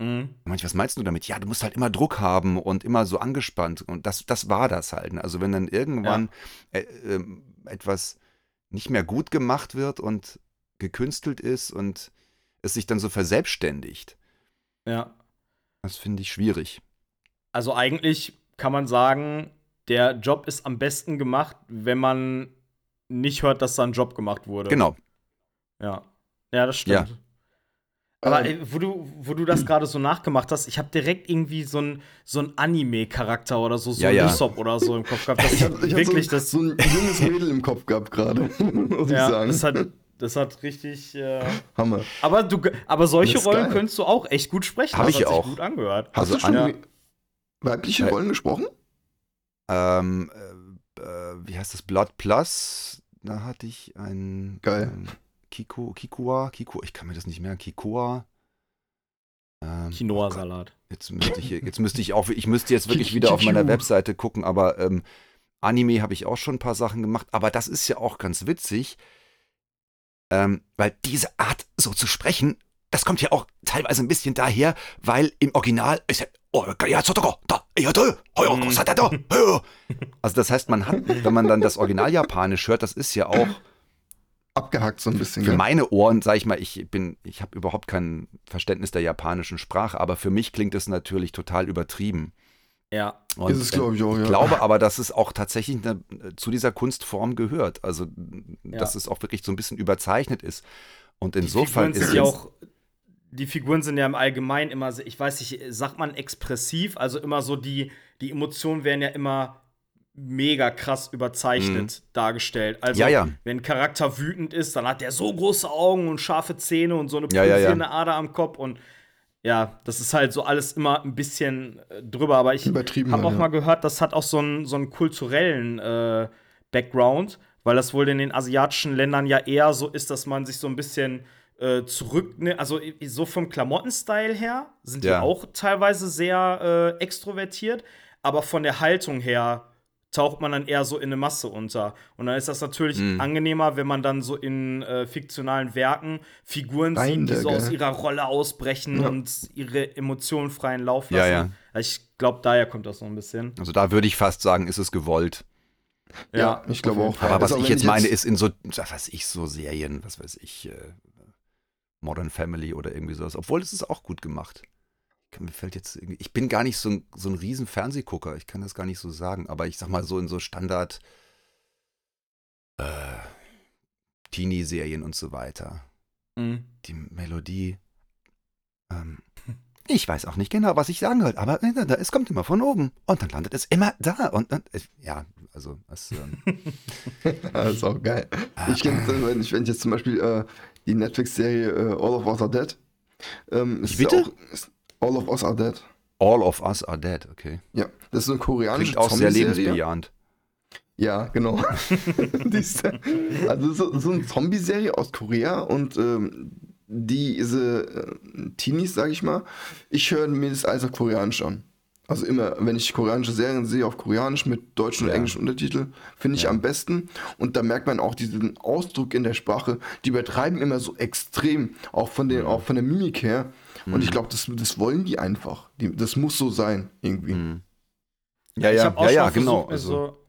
C: Mhm. Manch, was meinst du damit? Ja, du musst halt immer Druck haben und immer so angespannt. Und das, das war das halt. Also wenn dann irgendwann ja. äh, äh, etwas nicht mehr gut gemacht wird und gekünstelt ist und es sich dann so verselbstständigt.
A: Ja.
C: Das finde ich schwierig.
A: Also eigentlich kann man sagen, der Job ist am besten gemacht, wenn man nicht hört, dass da ein Job gemacht wurde.
C: Genau.
A: Ja. Ja, das stimmt. Ja. Aber ey, wo, du, wo du das <clears throat> gerade so nachgemacht hast, ich habe direkt irgendwie so ein, so ein Anime-Charakter oder so, so
C: ja, ja.
A: Usopp oder so im Kopf gehabt. Das <laughs>
B: ich hab, ich wirklich so, das so ein junges Mädel im Kopf gehabt gerade, <laughs> muss
A: ja,
B: ich sagen.
A: Das hat, das hat richtig. Äh
B: Hammer.
A: Aber, du, aber solche Rollen geil. könntest du auch echt gut sprechen.
C: Habe ich
A: hat
C: auch.
A: gut angehört.
B: Hast also du schon ja. weibliche Rollen gesprochen?
C: Ähm, äh, äh, wie heißt das? Blood Plus. Da hatte ich ein.
B: Geil.
C: Ähm, Kiko, Kikua, Kiko, ich kann mir das nicht merken. Kikoa.
A: Ähm, Quinoa-Salat.
C: Oh jetzt müsste ich, jetzt müsste ich auch, ich müsste jetzt wirklich wieder auf meiner Webseite gucken, aber ähm, Anime habe ich auch schon ein paar Sachen gemacht, aber das ist ja auch ganz witzig, ähm, weil diese Art so zu sprechen, das kommt ja auch teilweise ein bisschen daher, weil im Original ist ja also das heißt, man hat, wenn man dann das Original Japanisch hört, das ist ja auch
B: abgehackt so ein bisschen.
C: Für meine Ohren, sage ich mal, ich bin, ich habe überhaupt kein Verständnis der japanischen Sprache, aber für mich klingt es natürlich total übertrieben.
A: Ja,
B: und ist es glaube ich auch.
C: Ja. Ich glaube aber, dass es auch tatsächlich eine, zu dieser Kunstform gehört. Also, dass ja. es auch wirklich so ein bisschen überzeichnet ist. Und insofern ist
A: ja auch die Figuren sind ja im Allgemeinen immer, ich weiß nicht, sagt man expressiv, also immer so die, die Emotionen werden ja immer mega krass überzeichnet mhm. dargestellt. Also,
C: ja, ja.
A: wenn ein Charakter wütend ist, dann hat der so große Augen und scharfe Zähne und so eine pulsierende ja, Ader am Kopf und ja, das ist halt so alles immer ein bisschen äh, drüber, aber ich habe auch mal gehört, das hat auch so einen, so einen kulturellen äh, Background, weil das wohl in den asiatischen Ländern ja eher so ist, dass man sich so ein bisschen äh, zurück, ne, also so vom Klamottenstyle her sind ja. die auch teilweise sehr äh, extrovertiert, aber von der Haltung her taucht man dann eher so in eine Masse unter. Und dann ist das natürlich mhm. angenehmer, wenn man dann so in äh, fiktionalen Werken Figuren Reinde, sieht, die so gell? aus ihrer Rolle ausbrechen ja. und ihre Emotionen freien Lauf lassen. Ja, ja. Also ich glaube, daher kommt das so ein bisschen.
C: Also da würde ich fast sagen, ist es gewollt.
B: Ja, ja ich glaube auch.
C: Aber was also, ich jetzt meine, ist in so, was weiß ich, so Serien, was weiß ich, äh, Modern Family oder irgendwie sowas. Obwohl, es ist auch gut gemacht mir fällt jetzt irgendwie, ich bin gar nicht so ein, so ein riesen Fernsehgucker, ich kann das gar nicht so sagen, aber ich sag mal so in so Standard äh, Teenie-Serien und so weiter. Mhm. Die Melodie, ähm, ich weiß auch nicht genau, was ich sagen will, aber äh, es kommt immer von oben und dann landet es immer da und dann, äh, ja, also das, ähm, <laughs>
B: das ist auch geil. Ich kenne, wenn ich, wenn ich jetzt zum Beispiel äh, die Netflix-Serie äh, All of Us Are Dead, ähm, ist
C: bitte?
B: Auch, ist, All of Us Are Dead.
C: All of Us Are Dead, okay.
B: Ja, das ist eine koreanische
C: Klingt auch sehr lebensbejahend.
B: Ja, genau. <laughs> also so, so eine Zombie-Serie aus Korea und ähm, diese äh, Teenies, sag ich mal, ich höre mir das alles auf Koreanisch an. Also immer, wenn ich koreanische Serien sehe, auf Koreanisch mit deutschen ja. und englischen Untertiteln, finde ich ja. am besten. Und da merkt man auch diesen Ausdruck in der Sprache. Die übertreiben immer so extrem, auch von, den, ja. auch von der Mimik her. Und mhm. ich glaube, das, das wollen die einfach. Die, das muss so sein, irgendwie. Mhm.
A: Ja, ja, ja, ja, genau. Also. So,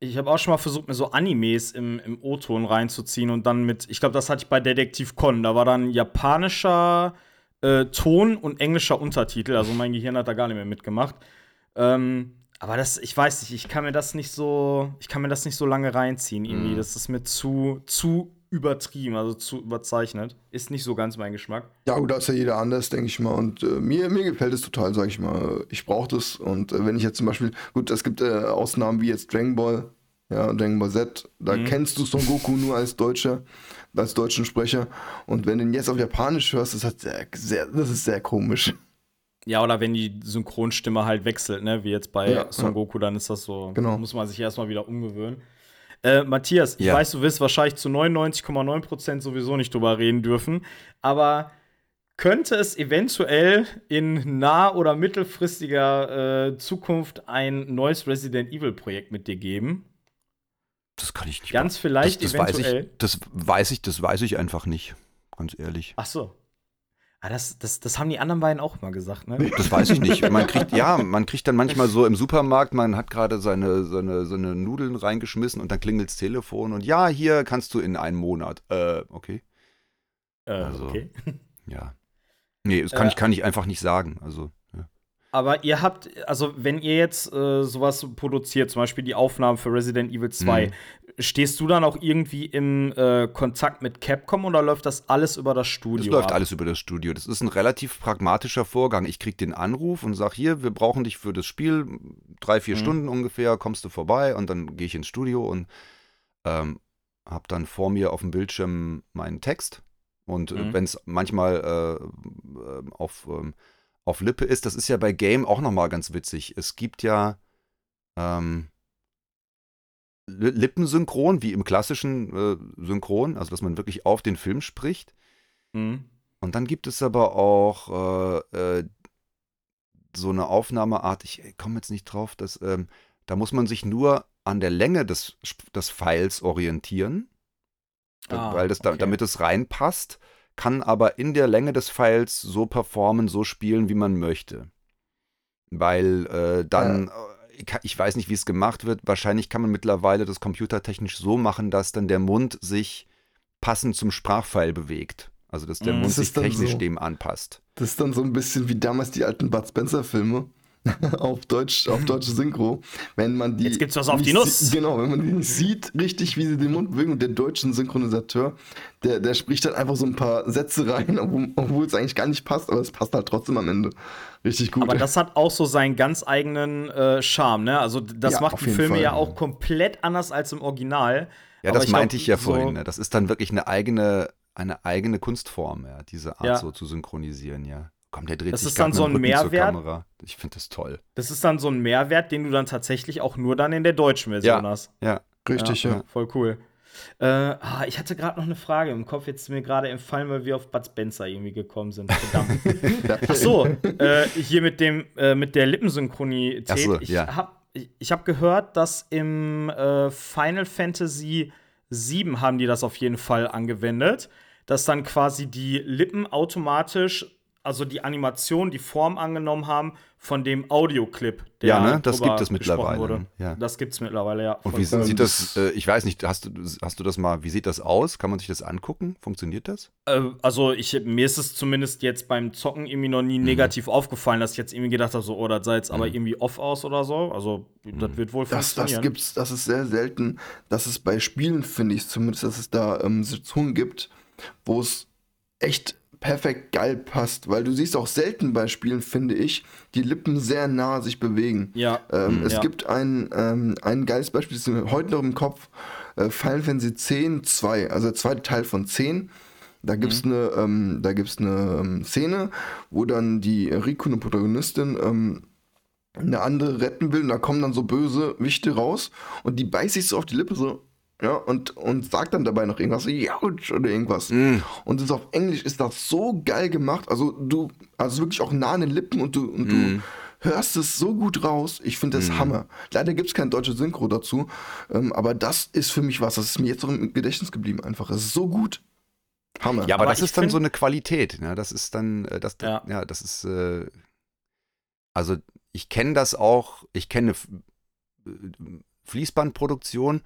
A: ich habe auch schon mal versucht, mir so Animes im, im O-Ton reinzuziehen und dann mit, ich glaube, das hatte ich bei Detektiv Con. Da war dann japanischer äh, Ton und englischer Untertitel. Also mein Gehirn hat da gar nicht mehr mitgemacht. Ähm, aber das, ich weiß nicht, ich kann mir das nicht so, ich kann mir das nicht so lange reinziehen irgendwie. Mhm. Das ist mir zu, zu übertrieben, also zu überzeichnet. Ist nicht so ganz mein Geschmack.
B: Ja, gut, da ist ja jeder anders, denke ich mal. Und äh, mir, mir gefällt es total, sage ich mal. Ich brauche das. Und äh, wenn ich jetzt zum Beispiel, gut, es gibt äh, Ausnahmen wie jetzt Dragon Ball, ja, Dragon Ball Z, da mhm. kennst du Son Goku nur als Deutscher, als deutschen Sprecher. Und wenn du ihn jetzt auf Japanisch hörst, das, hat sehr, sehr, das ist sehr komisch.
A: Ja, oder wenn die Synchronstimme halt wechselt, ne, wie jetzt bei ja, Son Goku, dann ist das so,
B: genau.
A: muss man sich erstmal wieder umgewöhnen. Äh, Matthias, ich ja. weiß, du wirst wahrscheinlich zu 99,9% sowieso nicht drüber reden dürfen, aber könnte es eventuell in nah- oder mittelfristiger äh, Zukunft ein neues Resident Evil-Projekt mit dir geben?
C: Das kann ich nicht.
A: Ganz vielleicht
C: das, das eventuell. Weiß ich, das weiß ich, das weiß ich einfach nicht, ganz ehrlich.
A: Ach so. Ah, das, das, das haben die anderen beiden auch mal gesagt, ne?
C: Das weiß ich nicht. Man kriegt, ja, man kriegt dann manchmal so im Supermarkt, man hat gerade seine, seine, seine Nudeln reingeschmissen und dann klingelt das Telefon und ja, hier kannst du in einem Monat. Äh, okay.
A: Äh, also, okay.
C: Ja. Nee, das kann, äh, ich, kann ich einfach nicht sagen. Also.
A: Aber ihr habt, also wenn ihr jetzt äh, sowas produziert, zum Beispiel die Aufnahmen für Resident Evil 2, mhm. Stehst du dann auch irgendwie im äh, Kontakt mit Capcom oder läuft das alles über das Studio?
C: Das läuft ab? alles über das Studio. Das ist ein relativ pragmatischer Vorgang. Ich krieg den Anruf und sag hier, wir brauchen dich für das Spiel, drei, vier mhm. Stunden ungefähr, kommst du vorbei und dann gehe ich ins Studio und ähm, hab dann vor mir auf dem Bildschirm meinen Text. Und äh, mhm. wenn es manchmal äh, äh auf ähm, auf Lippe ist. Das ist ja bei Game auch nochmal ganz witzig. Es gibt ja ähm, Lippensynchron, wie im klassischen äh, Synchron, also dass man wirklich auf den Film spricht. Mhm. Und dann gibt es aber auch äh, äh, so eine Aufnahmeart, ich komme jetzt nicht drauf, dass, ähm, da muss man sich nur an der Länge des, des Files orientieren, ah, weil das okay. damit es reinpasst, kann aber in der Länge des Files so performen, so spielen, wie man möchte. Weil äh, dann, ja. Ich weiß nicht, wie es gemacht wird, wahrscheinlich kann man mittlerweile das computertechnisch so machen, dass dann der Mund sich passend zum Sprachfile bewegt. Also dass der mm, Mund das sich technisch so. dem anpasst.
B: Das ist dann so ein bisschen wie damals die alten Bud Spencer-Filme. <laughs> auf Deutsch, auf deutsche Synchro. Wenn man die.
A: Jetzt gibt's was auf die Nuss.
B: Genau, wenn man die nicht sieht, richtig, wie sie den Mund bewegen und der deutsche Synchronisateur, der, der spricht dann einfach so ein paar Sätze rein, obwohl es eigentlich gar nicht passt, aber es passt halt trotzdem am Ende. Richtig gut.
A: Aber das hat auch so seinen ganz eigenen äh, Charme, ne? Also das ja, macht die Filme Fall, ja auch komplett anders als im Original.
C: Ja, das ich meinte glaub, ich ja vorhin. So ne? Das ist dann wirklich eine eigene, eine eigene Kunstform, ja, diese Art ja. so zu synchronisieren, ja. Komm, der dreht
A: das
C: sich
A: ist dann so ein Mehrwert.
C: Ich finde das toll.
A: Das ist dann so ein Mehrwert, den du dann tatsächlich auch nur dann in der deutschen Version
C: ja,
A: hast.
C: Ja,
B: richtig, ja. ja.
A: Voll cool. Äh, ah, ich hatte gerade noch eine Frage im Kopf, jetzt ist mir gerade entfallen, weil wir auf Bud Spencer irgendwie gekommen sind. Verdammt. <laughs> Ach so, äh, hier mit dem äh, mit der Lippensynchronität. So, ich ja. habe ich hab gehört, dass im äh, Final Fantasy VII haben die das auf jeden Fall angewendet, dass dann quasi die Lippen automatisch also die Animation, die Form angenommen haben von dem Audioclip,
C: der Ja, ne, das gibt es mittlerweile. Wurde.
A: Ja. Das gibt es mittlerweile, ja.
C: Und wie ähm, sieht das, äh, ich weiß nicht, hast du, hast du das mal, wie sieht das aus? Kann man sich das angucken? Funktioniert das?
A: Äh, also ich, mir ist es zumindest jetzt beim Zocken irgendwie noch nie mhm. negativ aufgefallen, dass ich jetzt irgendwie gedacht habe, so, oh, das sah jetzt mhm. aber irgendwie off aus oder so. Also das mhm. wird wohl
B: das, funktionieren. Das gibt's, das ist sehr selten, dass es bei Spielen, finde ich zumindest, dass es da ähm, Situationen gibt, wo es echt perfekt geil passt, weil du siehst auch selten bei Spielen, finde ich, die Lippen sehr nah sich bewegen.
A: Ja.
B: Ähm, mhm, es
A: ja.
B: gibt ein, ähm, ein geiles Beispiel, das ist mir heute noch im Kopf, äh, Final Fantasy 10 2, also der zweite Teil von 10. Da gibt es mhm. eine, ähm, da gibt's eine ähm, Szene, wo dann die Riku, eine Protagonistin, ähm, eine andere retten will und da kommen dann so böse Wichte raus und die beißt sich so auf die Lippe so, ja, und, und sagt dann dabei noch irgendwas, Jouch oder irgendwas. Mm. Und das auf Englisch ist das so geil gemacht. Also du, also wirklich auch nah an den Lippen und du, und mm. du hörst es so gut raus. Ich finde das mm. Hammer. Leider gibt es kein deutsches Synchro dazu. Ähm, aber das ist für mich was. Das ist mir jetzt noch im Gedächtnis geblieben einfach. Es ist so gut.
C: Hammer. Ja, aber, aber das ist dann so eine Qualität. Ne? Das ist dann, äh, das, ja. ja, das ist, äh, also ich kenne das auch, ich kenne Fließbandproduktion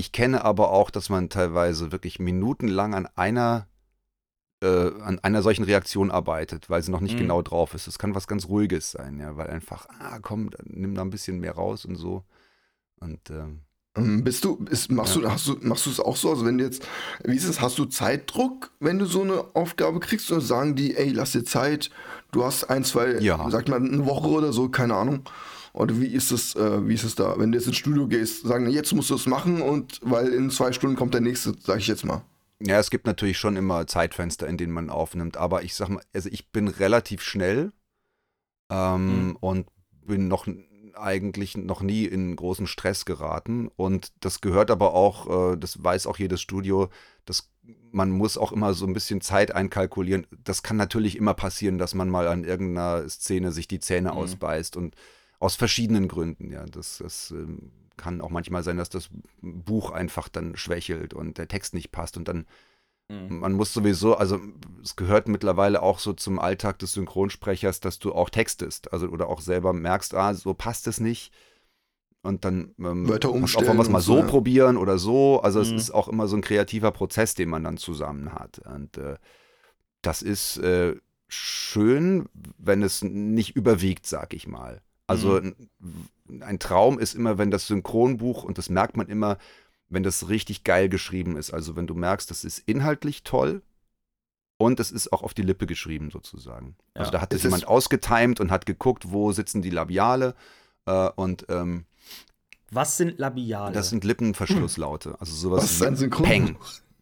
C: ich kenne aber auch, dass man teilweise wirklich minutenlang an einer äh, an einer solchen Reaktion arbeitet, weil sie noch nicht mhm. genau drauf ist. Es kann was ganz Ruhiges sein, ja, weil einfach, ah, komm, nimm da ein bisschen mehr raus und so. Und ähm,
B: ähm bist du, ist, machst ja. du, hast du, machst du es auch so? Also wenn du jetzt, wie ist es, hast du Zeitdruck, wenn du so eine Aufgabe kriegst, oder sagen die, ey, lass dir Zeit, du hast ein, zwei, ja. sagt man, eine Woche oder so, keine Ahnung. Oder wie ist es, äh, wie ist es da? Wenn du jetzt ins Studio gehst, sagen, jetzt musst du es machen und weil in zwei Stunden kommt der nächste, sag ich jetzt mal.
C: Ja, es gibt natürlich schon immer Zeitfenster, in denen man aufnimmt, aber ich sag mal, also ich bin relativ schnell ähm, mhm. und bin noch eigentlich noch nie in großen Stress geraten und das gehört aber auch, äh, das weiß auch jedes Studio, dass man muss auch immer so ein bisschen Zeit einkalkulieren. Das kann natürlich immer passieren, dass man mal an irgendeiner Szene sich die Zähne mhm. ausbeißt und aus verschiedenen Gründen, ja. Das, das ähm, kann auch manchmal sein, dass das Buch einfach dann schwächelt und der Text nicht passt und dann mhm. man muss sowieso, also es gehört mittlerweile auch so zum Alltag des Synchronsprechers, dass du auch textest, also oder auch selber merkst, ah, so passt es nicht und dann
B: ähm, Wörter umstellen
C: auch was mal so ja. probieren oder so. Also mhm. es ist auch immer so ein kreativer Prozess, den man dann zusammen hat. Und äh, das ist äh, schön, wenn es nicht überwiegt, sag ich mal. Also mhm. ein Traum ist immer, wenn das Synchronbuch, und das merkt man immer, wenn das richtig geil geschrieben ist. Also wenn du merkst, das ist inhaltlich toll und es ist auch auf die Lippe geschrieben sozusagen. Ja. Also da hat das jemand ausgetimt und hat geguckt, wo sitzen die Labiale äh, und ähm,
A: was sind Labiale?
C: Das sind Lippenverschlusslaute. Also sowas
B: Was ist ein Synchron?
C: Peng.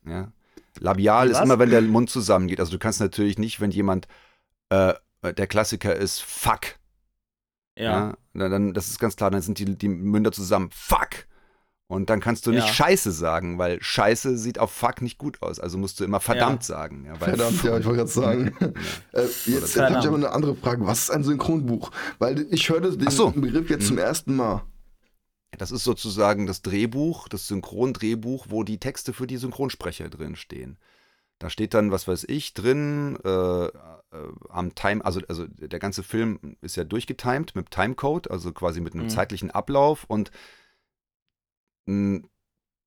C: Ja. Labial ist immer, wenn der Mund zusammengeht. Also du kannst natürlich nicht, wenn jemand äh, der Klassiker ist Fuck,
A: ja.
C: ja. Dann, das ist ganz klar, dann sind die, die Münder zusammen. Fuck! Und dann kannst du nicht ja. Scheiße sagen, weil Scheiße sieht auf Fuck nicht gut aus. Also musst du immer verdammt ja. sagen.
B: Ja, verdammt, ja, ich wollte gerade sagen. <laughs> äh, jetzt habe ich aber eine andere Frage. Was ist ein Synchronbuch? Weil ich hörte den so. Begriff jetzt hm. zum ersten Mal.
C: Das ist sozusagen das Drehbuch, das Synchrondrehbuch, wo die Texte für die Synchronsprecher drin stehen. Da steht dann, was weiß ich, drin, äh, äh, am Time, also, also der ganze Film ist ja durchgetimed mit Timecode, also quasi mit einem mhm. zeitlichen Ablauf und mh,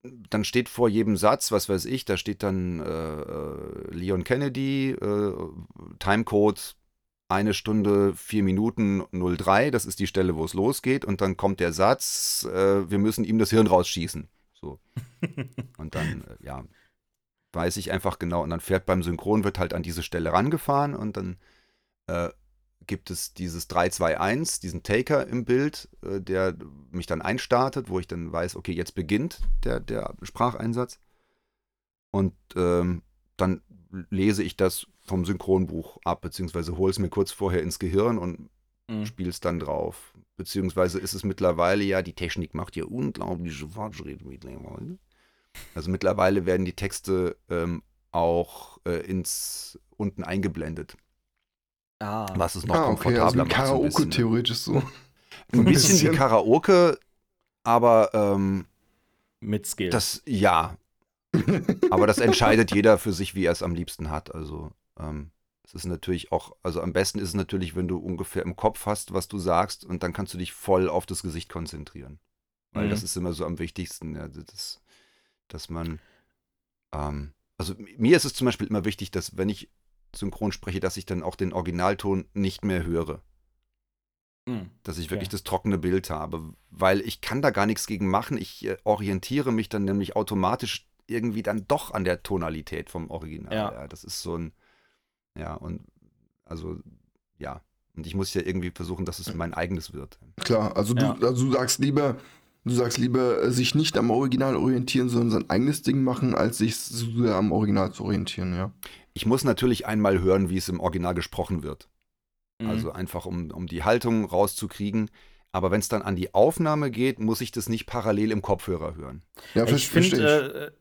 C: dann steht vor jedem Satz, was weiß ich, da steht dann äh, äh Leon Kennedy, äh, Timecode eine Stunde, vier Minuten 03, das ist die Stelle, wo es losgeht, und dann kommt der Satz, äh, wir müssen ihm das Hirn rausschießen. So. <laughs> und dann, äh, ja, weiß ich einfach genau. Und dann fährt beim Synchron, wird halt an diese Stelle rangefahren und dann äh, gibt es dieses 321, diesen Taker im Bild, äh, der mich dann einstartet, wo ich dann weiß, okay, jetzt beginnt der, der Spracheinsatz. Und ähm, dann lese ich das vom Synchronbuch ab, beziehungsweise hole es mir kurz vorher ins Gehirn und mhm. spiele es dann drauf. Beziehungsweise ist es mittlerweile ja, die Technik macht ja unglaubliche Fortschritte mittlerweile. Also mittlerweile werden die Texte ähm, auch äh, ins unten eingeblendet. Ah. Was es noch ah, okay, komfortabler
B: also macht. Karaoke so theoretisch so.
C: Ein bisschen wie Karaoke, aber ähm,
A: mit Skill.
C: Das ja. aber das entscheidet <laughs> jeder für sich, wie er es am liebsten hat. Also ähm, es ist natürlich auch, also am besten ist es natürlich, wenn du ungefähr im Kopf hast, was du sagst, und dann kannst du dich voll auf das Gesicht konzentrieren. Weil mhm. das ist immer so am wichtigsten. Ja, das, dass man, ähm, also mir ist es zum Beispiel immer wichtig, dass wenn ich synchron spreche, dass ich dann auch den Originalton nicht mehr höre. Mhm. Dass ich wirklich okay. das trockene Bild habe, weil ich kann da gar nichts gegen machen. Ich äh, orientiere mich dann nämlich automatisch irgendwie dann doch an der Tonalität vom Original. Ja. ja. das ist so ein, ja, und also, ja. Und ich muss ja irgendwie versuchen, dass es mein eigenes wird.
B: Klar, also, ja. du, also du sagst lieber, Du sagst lieber, äh, sich nicht am Original orientieren, sondern sein eigenes Ding machen, als sich so am Original zu orientieren, ja.
C: Ich muss natürlich einmal hören, wie es im Original gesprochen wird. Mhm. Also einfach, um, um die Haltung rauszukriegen. Aber wenn es dann an die Aufnahme geht, muss ich das nicht parallel im Kopfhörer hören.
A: Ja, ich finde,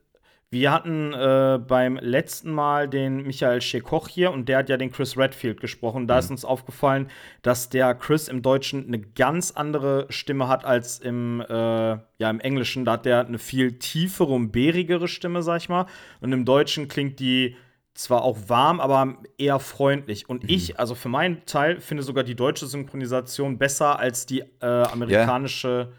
A: wir hatten äh, beim letzten Mal den Michael Schekoch hier und der hat ja den Chris Redfield gesprochen. Da mhm. ist uns aufgefallen, dass der Chris im Deutschen eine ganz andere Stimme hat als im, äh, ja, im Englischen. Da hat der eine viel tiefere und bärigere Stimme, sag ich mal. Und im Deutschen klingt die zwar auch warm, aber eher freundlich. Und mhm. ich, also für meinen Teil, finde sogar die deutsche Synchronisation besser als die äh, amerikanische yeah.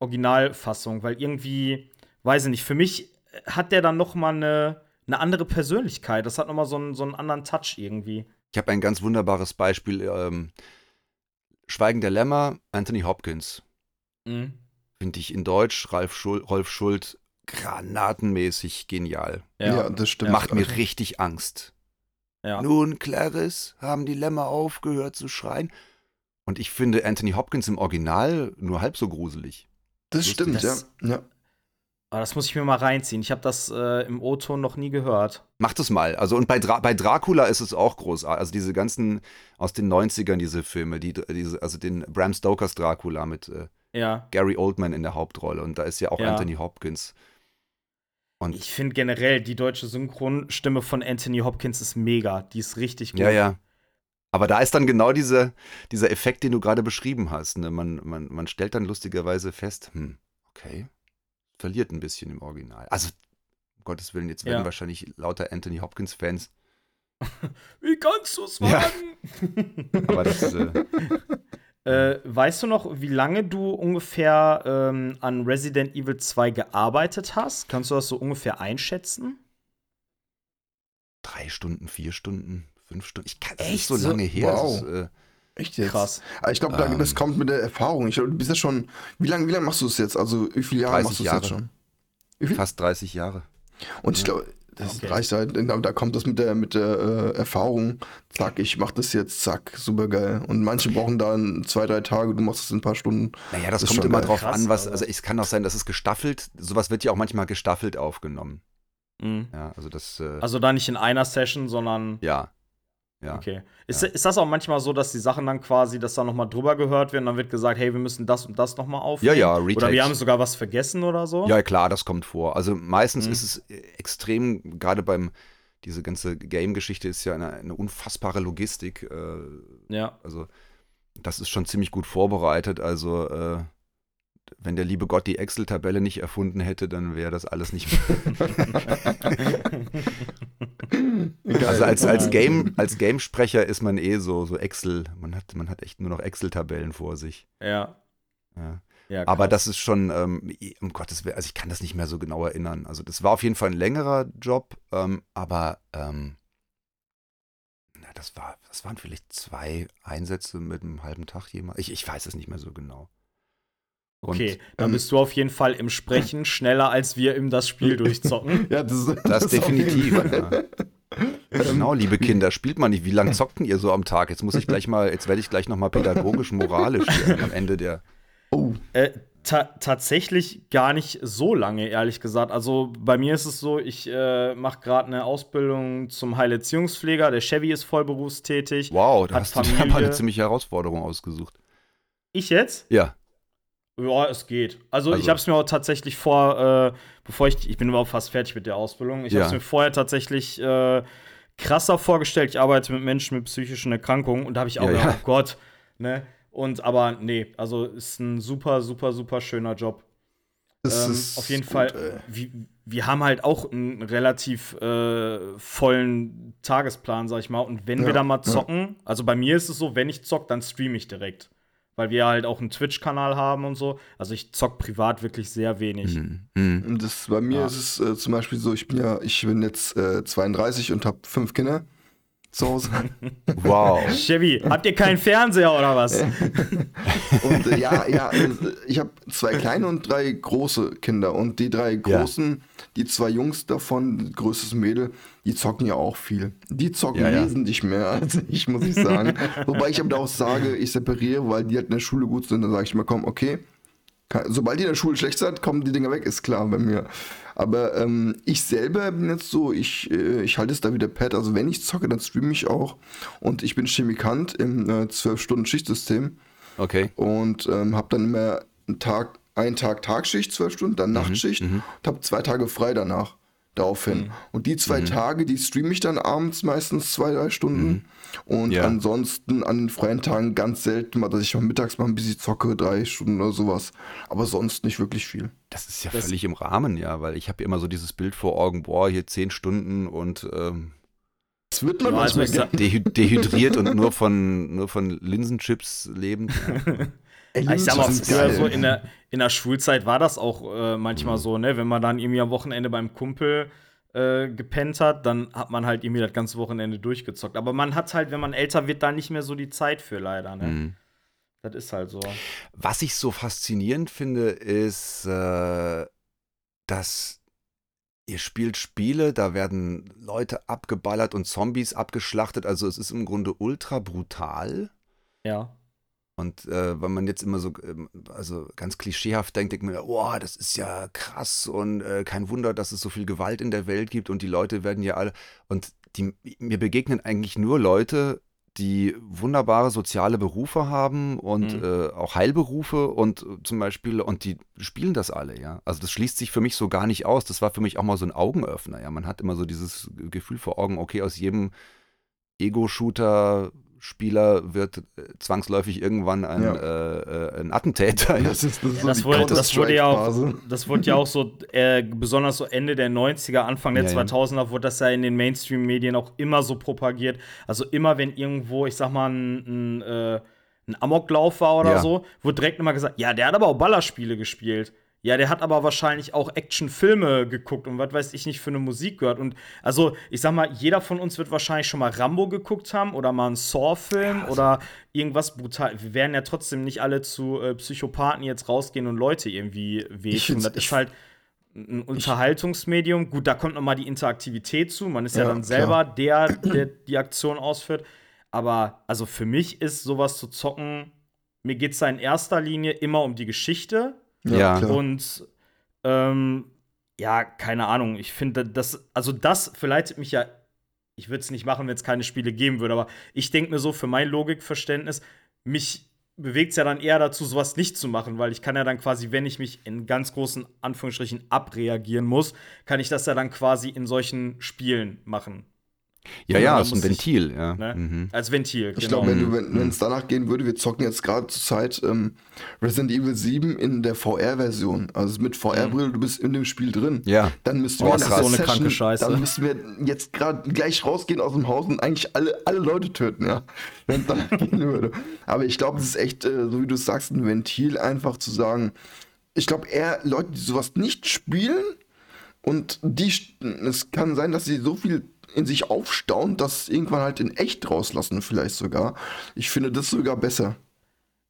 A: Originalfassung, weil irgendwie, weiß ich nicht, für mich hat der dann noch mal eine, eine andere Persönlichkeit. Das hat noch mal so einen, so einen anderen Touch irgendwie.
C: Ich habe ein ganz wunderbares Beispiel. Ähm, Schweigen der Lämmer, Anthony Hopkins. Mhm. Finde ich in Deutsch, Ralf Schul Rolf Schult, granatenmäßig genial.
B: Ja, ja das stimmt.
C: Macht mir richtig Angst. Ja. Nun, Clarice, haben die Lämmer aufgehört zu schreien. Und ich finde Anthony Hopkins im Original nur halb so gruselig.
B: Das Lustig. stimmt, das, ja. ja.
A: Aber das muss ich mir mal reinziehen. Ich habe das äh, im O-Ton noch nie gehört.
C: Mach das mal. Also und bei, Dra bei Dracula ist es auch großartig. Also diese ganzen aus den 90ern, diese Filme, die, diese, also den Bram Stokers Dracula mit äh, ja. Gary Oldman in der Hauptrolle. Und da ist ja auch ja. Anthony Hopkins.
A: Und ich finde generell, die deutsche Synchronstimme von Anthony Hopkins ist mega. Die ist richtig gut.
C: Ja, ja. Aber da ist dann genau diese, dieser Effekt, den du gerade beschrieben hast. Ne? Man, man, man stellt dann lustigerweise fest, hm, okay, verliert ein bisschen im Original. Also, um Gottes Willen, jetzt werden ja. wahrscheinlich lauter Anthony Hopkins-Fans. <laughs>
A: Wie kannst du es wagen? Ja. <laughs> Aber das. Äh, <laughs> äh, weißt du noch, wie lange du ungefähr ähm, an Resident Evil 2 gearbeitet hast? Kannst du das so ungefähr einschätzen?
C: Drei Stunden, vier Stunden, fünf Stunden. Ich kann, das Echt? ist so lange her. Wow. Ist, äh,
B: Echt jetzt? Krass. Aber ich glaube, ähm, das kommt mit der Erfahrung. Ich du bist ja schon. Wie lange wie lang machst du es jetzt? Also, wie viele Jahre machst du es jetzt schon?
C: Fast 30 Jahre.
B: Und ich glaube, das okay. reicht halt. Da kommt das mit der, mit der äh, Erfahrung. Zack, ich mach das jetzt, zack, super geil. Und manche brauchen dann zwei, drei Tage, du machst es in ein paar Stunden.
C: Naja, das, das kommt immer geil. drauf Krass, an, was. Also, es kann auch sein, dass es gestaffelt. Sowas wird ja auch manchmal gestaffelt aufgenommen. Mhm. Ja, also das. Äh,
A: also da nicht in einer Session, sondern.
C: Ja. Ja.
A: Okay. Ist,
C: Ja.
A: ist das auch manchmal so, dass die Sachen dann quasi, dass da nochmal drüber gehört werden, dann wird gesagt, hey, wir müssen das und das nochmal
C: Ja,
A: aufnehmen?
C: ja,
A: Oder
C: Retakes.
A: wir haben sogar was vergessen oder so?
C: Ja, klar, das kommt vor. Also meistens
A: Mhm.
C: ist es extrem, gerade beim, diese ganze Game-Geschichte ist ja eine, eine unfassbare Logistik. Äh,
A: Ja.
C: also das ist schon ziemlich gut vorbereitet. Also äh, wenn der liebe Gott die Excel-Tabelle nicht erfunden hätte, dann wäre das alles nicht. <laughs> <laughs> als, als Game, als Gamesprecher ist man eh so, so Excel, man hat, man hat echt nur noch Excel-Tabellen vor sich.
A: Ja.
C: Ja.
A: ja
C: Aber das ist schon, ähm, um Gottes Willen, also ich kann das nicht mehr so genau erinnern. Also das war auf jeden Fall ein längerer Job, ähm, aber ähm, na, das war, das waren vielleicht zwei Einsätze mit einem halben Tag jemand. Ich, ich weiß es nicht mehr so genau. Und
A: Okay, dann
B: ähm,
A: bist du auf jeden Fall im Sprechen schneller, als wir im das Spiel <laughs> durchzocken.
B: Ja, das,
C: das <laughs>
B: jeden
C: definitiv. Ja. Genau, liebe Kinder, spielt mal nicht. Wie lange zockt denn ihr so am Tag? Jetzt muss ich <laughs> gleich mal, jetzt werde ich gleich nochmal pädagogisch, moralisch hier am Ende der.
B: Oh,
A: Äh, ta tatsächlich gar nicht so lange, ehrlich gesagt. Also bei mir ist es so, ich äh, mache gerade eine Ausbildung zum Heilerziehungspfleger. Der Chevy ist vollberufstätig.
C: Wow, da
A: Hat
C: hast du dir
A: Familie.
C: aber eine ziemliche Herausforderung ausgesucht.
A: Ich jetzt?
C: Ja.
A: Ja, es geht. Also,
C: Also-
A: ich habe es mir auch tatsächlich vor, äh, bevor ich, ich bin überhaupt fast fertig mit der Ausbildung. Ich
C: Ja.
A: habe es mir vorher tatsächlich äh, krasser vorgestellt. Ich arbeite mit Menschen mit psychischen Erkrankungen und da habe ich auch
C: Ja,
A: gedacht,
C: ja.
A: oh Gott, ne? Und aber nee, also ist ein super, super, super schöner Job.
B: das
A: Ähm,
B: ist
A: auf jeden
B: gut,
A: Fall, wir, wir haben halt auch einen relativ äh, vollen Tagesplan, sag ich mal. Und wenn
B: Ja,
A: wir da mal zocken, also bei mir ist es so, wenn ich zock, dann streame ich direkt. Weil wir halt auch einen Twitch-Kanal haben und so. Also ich zock privat wirklich sehr wenig.
C: Mhm. Mhm.
B: Und Das, bei mir
A: Ja.
B: ist es äh, zum Beispiel so, ich bin ja, ich bin jetzt äh, 32 und habe fünf Kinder zu Hause.
C: Wow.
A: Chevy, habt ihr keinen Fernseher oder was? <laughs>
B: und äh, ja, ja, äh, ich habe zwei kleine und drei große Kinder. Und die drei
C: Ja.
B: großen, die zwei Jungs davon, größtes Mädel, die zocken ja auch viel. Die zocken
C: Ja, ja.
B: wesentlich mehr als ich, muss ich sagen. <laughs> Wobei ich aber da auch sage, ich separiere, weil die halt in der Schule gut sind. Dann sage ich mal, komm, okay. Sobald die in der Schule schlecht sind, kommen die Dinger weg, ist klar bei mir. Aber ähm, ich selber bin jetzt so, ich, äh, ich halte es da wieder Pad. Also wenn ich zocke, dann streame ich auch. Und ich bin Chemikant im äh, 12-Stunden-Schichtsystem
C: Okay.
B: und ähm, habe dann immer einen Tag, einen Tag Tagschicht, zwölf Stunden, dann Nachtschicht und habe zwei Tage frei danach. Daraufhin. Und die zwei Tage, die streame ich dann abends meistens zwei, drei Stunden. Und
C: Ja.
B: ansonsten an den freien Tagen ganz selten mal, dass ich mal mittags mal ein bisschen zocke, drei Stunden oder sowas. Aber sonst nicht wirklich viel.
C: Das ist ja
A: Das-
C: völlig im Rahmen, ja, weil ich habe immer so dieses Bild vor Augen, boah, hier zehn Stunden und ähm,
B: Das wird man
A: Ja, also sag-
C: dehy <laughs> dehydriert und nur von, nur von Linsenchips lebend. <laughs>
A: Ich sag mal, früher so in der, in der Schulzeit war das auch äh,
C: Mhm.
A: manchmal so, ne? Wenn man dann irgendwie am Wochenende beim Kumpel äh, gepennt hat, dann hat man halt irgendwie das ganze Wochenende durchgezockt. Aber man hat halt, wenn man älter wird, da nicht mehr so die Zeit für leider, ne?
C: Mhm.
A: Das ist halt so.
C: Was ich so faszinierend finde, ist, äh, dass ihr spielt Spiele, da werden Leute abgeballert und Zombies abgeschlachtet. Also es ist im Grunde ultra brutal.
A: Ja.
C: Und äh, wenn man jetzt immer so, ähm, also ganz klischeehaft denkt, denkt man, oh, das ist ja krass und äh, kein Wunder, dass es so viel Gewalt in der Welt gibt und die Leute werden ja alle. Und die, mir begegnen eigentlich nur Leute, die wunderbare soziale Berufe haben und
A: Mhm.
C: äh, auch Heilberufe und zum Beispiel, und die spielen das alle, ja. Also das schließt sich für mich so gar nicht aus. Das war für mich auch mal so ein Augenöffner, ja. Man hat immer so dieses Gefühl vor Augen, okay, aus jedem Ego-Shooter Spieler wird äh, zwangsläufig irgendwann ein,
B: Ja.
C: äh, äh, ein Attentäter. <laughs>
B: Das ist, das ist so
A: das, wurde, das wurde ja auch, das wurde ja auch so, äh, besonders so Ende der 90er, Anfang der
C: Ja, ja.
A: 2000er, wurde das ja in den Mainstream-Medien auch immer so propagiert. Also immer, wenn irgendwo, ich sag mal, ein, ein, äh, ein Amoklauf war oder
C: Ja.
A: so, wurde direkt immer gesagt, ja, der hat aber auch Ballerspiele gespielt. Ja, der hat aber wahrscheinlich auch Actionfilme geguckt und was weiß ich nicht für eine Musik gehört. Und also, ich sag mal, jeder von uns wird wahrscheinlich schon mal Rambo geguckt haben oder mal einen Saw-Film
C: also
A: oder irgendwas brutal. Wir werden ja trotzdem nicht alle zu äh, Psychopathen jetzt rausgehen und Leute irgendwie
B: Ich
A: wehtun. Das ist halt ein Unterhaltungsmedium. Gut, da kommt noch mal die Interaktivität zu. Man ist ja,
B: Ja,
A: dann selber der, der die Aktion ausführt. Aber also für mich ist sowas zu zocken, mir geht es da in erster Linie immer um die Geschichte.
C: Ja.
B: klar.
A: Und ähm, ja, keine Ahnung. Ich finde, das, also das verleitet mich ja ich würde es nicht machen, wenn es keine Spiele geben würde, aber ich denke mir so, für mein Logikverständnis, mich bewegt es ja dann eher dazu, sowas nicht zu machen, weil ich kann ja dann quasi, wenn ich mich in ganz großen Anführungsstrichen abreagieren muss, kann ich das ja dann quasi in solchen Spielen machen.
C: Ja, ja, ist ein Ventil, ich, ja.
A: Ne? Mhm. Als Ventil,
B: Ich genau. glaube, wenn wenn es danach gehen würde, wir zocken jetzt gerade zur Zeit ähm, Resident Evil 7 in der VR-Version. Also mit VR-Brille, du bist in dem Spiel drin.
C: Ja.
B: Dann müssten
A: oh,
B: wir
A: so eine kranke Scheiße.
B: Dann müssten wir jetzt gerade gleich rausgehen aus dem Haus und eigentlich alle, alle Leute töten, ja. Wenn es danach <laughs> gehen würde. Aber ich glaube, es ist echt, äh, so wie du sagst, ein Ventil, einfach zu sagen, ich glaube eher Leute, die sowas nicht spielen und die, es kann sein, dass sie so viel in sich aufstauen, das irgendwann halt in echt rauslassen, vielleicht sogar. Ich finde das sogar besser.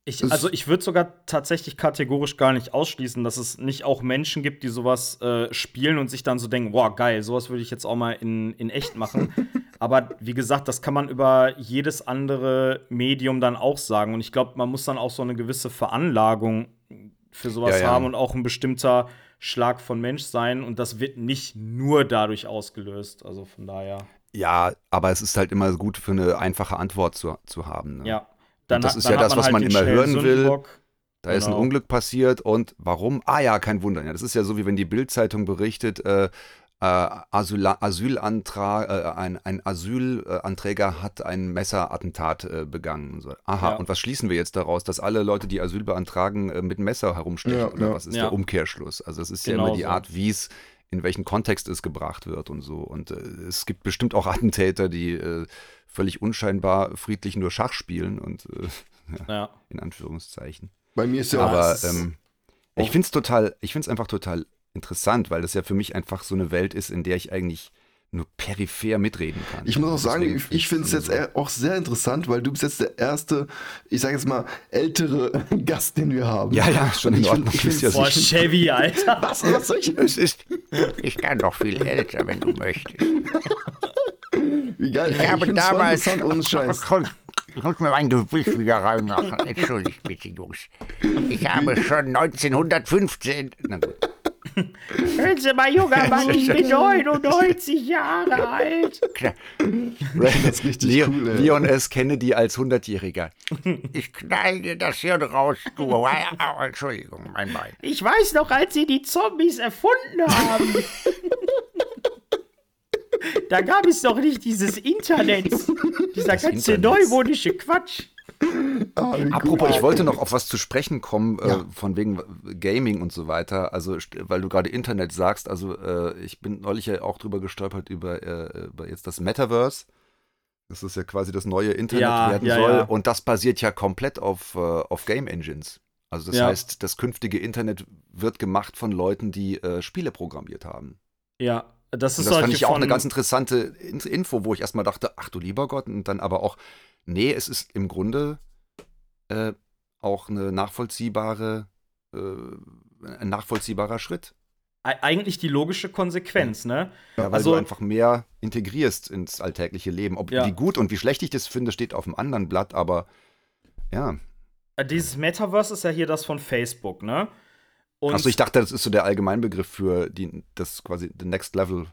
A: Ich, also ich würde sogar tatsächlich kategorisch gar nicht ausschließen, dass es nicht auch Menschen gibt, die sowas äh, spielen und sich dann so denken, boah, geil, sowas würde ich jetzt auch mal in, in echt machen. <laughs> Aber wie gesagt, das kann man über jedes andere Medium dann auch sagen. Und ich glaube, man muss dann auch so eine gewisse Veranlagung für sowas ja, ja. haben und auch ein bestimmter Schlag von Mensch sein und das wird nicht nur dadurch ausgelöst. Also von daher.
C: Ja, aber es ist halt immer gut für eine einfache Antwort zu, zu haben. Ne?
A: Ja.
C: Dann, das ist ja das, was halt man immer hören will. Da genau. ist ein genau. Unglück passiert und warum? Ah ja, kein Wunder. Ja, das ist ja so, wie wenn die Bildzeitung berichtet, äh, Asyl Asylantrag, äh, ein, ein Asylanträger hat ein Messerattentat äh, begangen. So. Aha, ja. und was schließen wir jetzt daraus, dass alle Leute, die Asyl beantragen, äh, mit Messer herumstechen? Ja, oder ja. was ist der Umkehrschluss? Also es ist genau ja immer die so. Art, wie es in welchen Kontext es gebracht wird und so. Und äh, es gibt bestimmt auch Attentäter, die äh, völlig unscheinbar friedlich nur Schach spielen und <laughs> ja, in Anführungszeichen.
B: Bei mir ist ja
C: Aber ähm, ich finde es total, ich finde es einfach total interessant, weil das ja für mich einfach so eine Welt ist, in der ich eigentlich nur peripher mitreden kann.
B: Ich muss auch sagen, ich, ich finde es jetzt so. auch sehr interessant, weil du bist jetzt der erste, ich sage jetzt mal, ältere <laughs> Gast, den wir haben.
C: Ja, ja, schon in Ordnung.
A: Ich find, ja Boah, Chevy, Alter. <laughs>
C: Was, was soll ich? Es ist, ich kann doch viel älter, wenn du möchtest.
B: Wie geil.
C: Ich, ich habe damals... Ohne Scheiß. Holt mir mein Gewicht wieder rein. Entschuldigt bitte, Jungs. Ich habe schon 1915... Na gut.
A: Hören Sie mal, junger Mann, ich bin 99 Jahre alt. <laughs>
C: Das ist richtig Leon, cool, Leon S. Kennedy als 100-Jähriger. <laughs> Ich knall dir das Hirn raus, du. <laughs> Oh, Entschuldigung, mein Bein.
A: Ich weiß noch, als Sie die Zombies erfunden haben. da gab es doch nicht dieses Internet. Dieser das ganze Internet. neumodische Quatsch.
C: Ah, Apropos, ich wollte noch auf was zu sprechen kommen, äh, ja. äh, von wegen Gaming und so weiter. Also, weil du gerade Internet sagst, also äh, ich bin neulich ja auch drüber gestolpert über, äh, über jetzt das Metaverse. Das ist ja quasi das neue Internet ja, werden ja, soll. Und das basiert ja komplett auf, äh, auf Game Engines. Also das heißt, das künftige Internet wird gemacht von Leuten, die äh, Spiele programmiert haben.
A: Ja, das ist
C: und das fand ich auch eine ganz interessante Info, wo ich erstmal dachte, ach du lieber Gott, und dann aber auch, nee, es ist im Grunde äh, auch eine nachvollziehbare, äh, ein nachvollziehbarer Schritt.
A: Eigentlich die logische Konsequenz, ne?
C: Ja, weil also, du einfach mehr integrierst ins alltägliche Leben. Ob ja. wie gut und wie schlecht ich das finde, steht auf einem anderen Blatt, aber ja.
A: Äh, dieses Metaverse ist ja hier das von Facebook, ne?
C: Achso, ich dachte, das ist so der Allgemeinbegriff für die, das quasi the next level.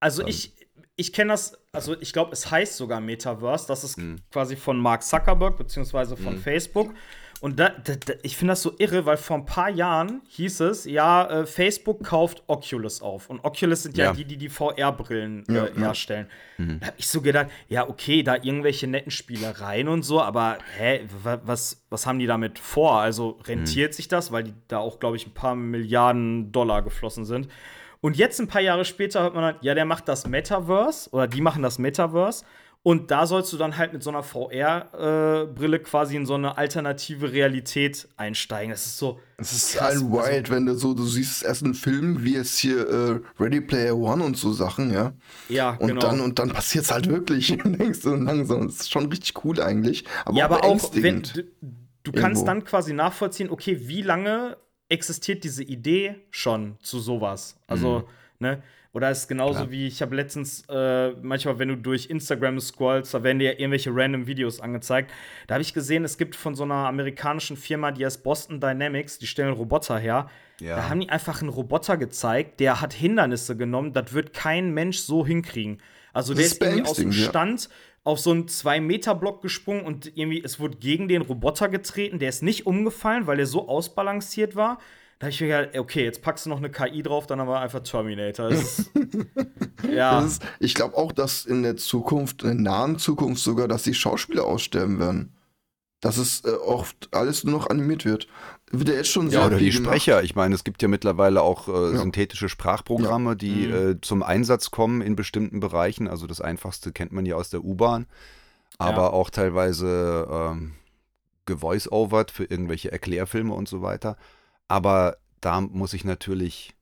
A: Also dann. ich, ich kenne das, also ich glaube, es heißt sogar Metaverse. Das ist mhm. quasi von Mark Zuckerberg beziehungsweise von mhm. Facebook. Und da, da, da, ich finde das so irre, weil vor ein paar Jahren hieß es, ja, äh, Facebook kauft Oculus auf. Und Oculus sind ja, ja. die, die die VR-Brillen äh, ja, herstellen. Mhm. Da habe ich so gedacht, ja, okay, da irgendwelche netten Spielereien und so, aber hä, was, was haben die damit vor? Also rentiert mhm. sich das, weil die da auch, glaube ich, ein paar Milliarden Dollar geflossen sind. Und jetzt ein paar Jahre später hört man dann, ja, der macht das Metaverse oder die machen das Metaverse. Und da sollst du dann halt mit so einer VR-Brille äh, quasi in so eine alternative Realität einsteigen. Das ist so.
B: Es ist krass, halt wild, wenn du so, du siehst erst einen Film, wie jetzt hier äh, Ready Player One und so Sachen, ja.
A: Ja,
B: und
A: genau.
B: Dann, und dann passiert es halt wirklich. <laughs> denkst du langsam. Das ist schon richtig cool eigentlich. Aber
A: ja, auch aber auch, wenn du, du kannst dann quasi nachvollziehen, okay, wie lange existiert diese Idee schon zu sowas. Also, mhm. ne? Oder ist genauso Klar. wie, ich habe letztens, äh, manchmal, wenn du durch Instagram scrollst, da werden dir ja irgendwelche random Videos angezeigt. Da habe ich gesehen, es gibt von so einer amerikanischen Firma, die heißt Boston Dynamics, die stellen Roboter her. Ja. Da haben die einfach einen Roboter gezeigt, der hat Hindernisse genommen, das wird kein Mensch so hinkriegen. Also der ist, ist irgendwie aus dem Stand ja. Auf so einen 2-Meter-Block gesprungen und irgendwie, es wurde gegen den Roboter getreten. Der ist nicht umgefallen, weil er so ausbalanciert war. Da habe ich mir gedacht, okay, jetzt packst du noch eine KI drauf, dann aber einfach Terminator. Ist, <laughs>
B: ja. Ist, ich glaube auch, dass in der Zukunft, in der nahen Zukunft sogar, dass die Schauspieler aussterben werden. Dass es äh, oft alles nur noch animiert wird. Wird ja jetzt schon
C: sehr Ja, oder die Sprecher. Ich meine, es gibt ja mittlerweile auch äh, ja. synthetische Sprachprogramme, ja. die mhm. äh, zum Einsatz kommen in bestimmten Bereichen. Also das einfachste kennt man ja aus der U-Bahn. Aber ja. auch teilweise ähm, gevoice-overt für irgendwelche Erklärfilme und so weiter. Aber da muss ich natürlich,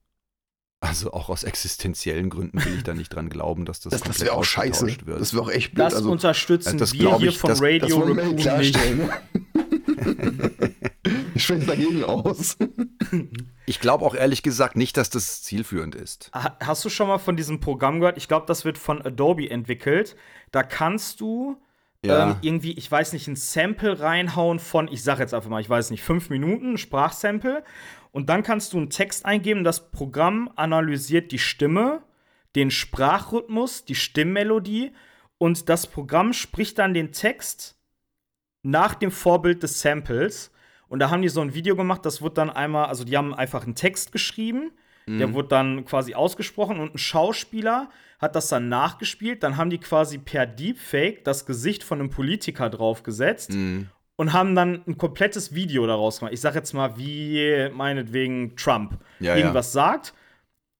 C: also auch aus existenziellen Gründen will ich da nicht dran glauben, dass das,
B: das komplett das auch scheiße. wird. Das wäre auch echt
A: blöd. Das also, unterstützen das wir hier ich, von das, Radio das klarstellen. <laughs> <laughs>
B: ich spreche dagegen aus. <laughs>
C: Ich glaube auch ehrlich gesagt nicht, dass das zielführend ist.
A: Hast du schon mal von diesem Programm gehört? Ich glaube, das wird von Adobe entwickelt. Da kannst du ja. ähm, irgendwie, ich weiß nicht, ein Sample reinhauen von, ich sag jetzt einfach mal, ich weiß nicht, fünf Minuten, Sprachsample. Und dann kannst du einen Text eingeben, das Programm analysiert die Stimme, den Sprachrhythmus, die Stimmmelodie und das Programm spricht dann den Text nach dem Vorbild des Samples. Und da haben die so ein Video gemacht, das wird dann einmal, also die haben einfach einen Text geschrieben, mhm. der wurde dann quasi ausgesprochen und ein Schauspieler hat das dann nachgespielt. Dann haben die quasi per Deepfake das Gesicht von einem Politiker draufgesetzt mhm. Und haben dann ein komplettes Video daraus gemacht. Ich sag jetzt mal, wie meinetwegen Trump ja, irgendwas ja. sagt.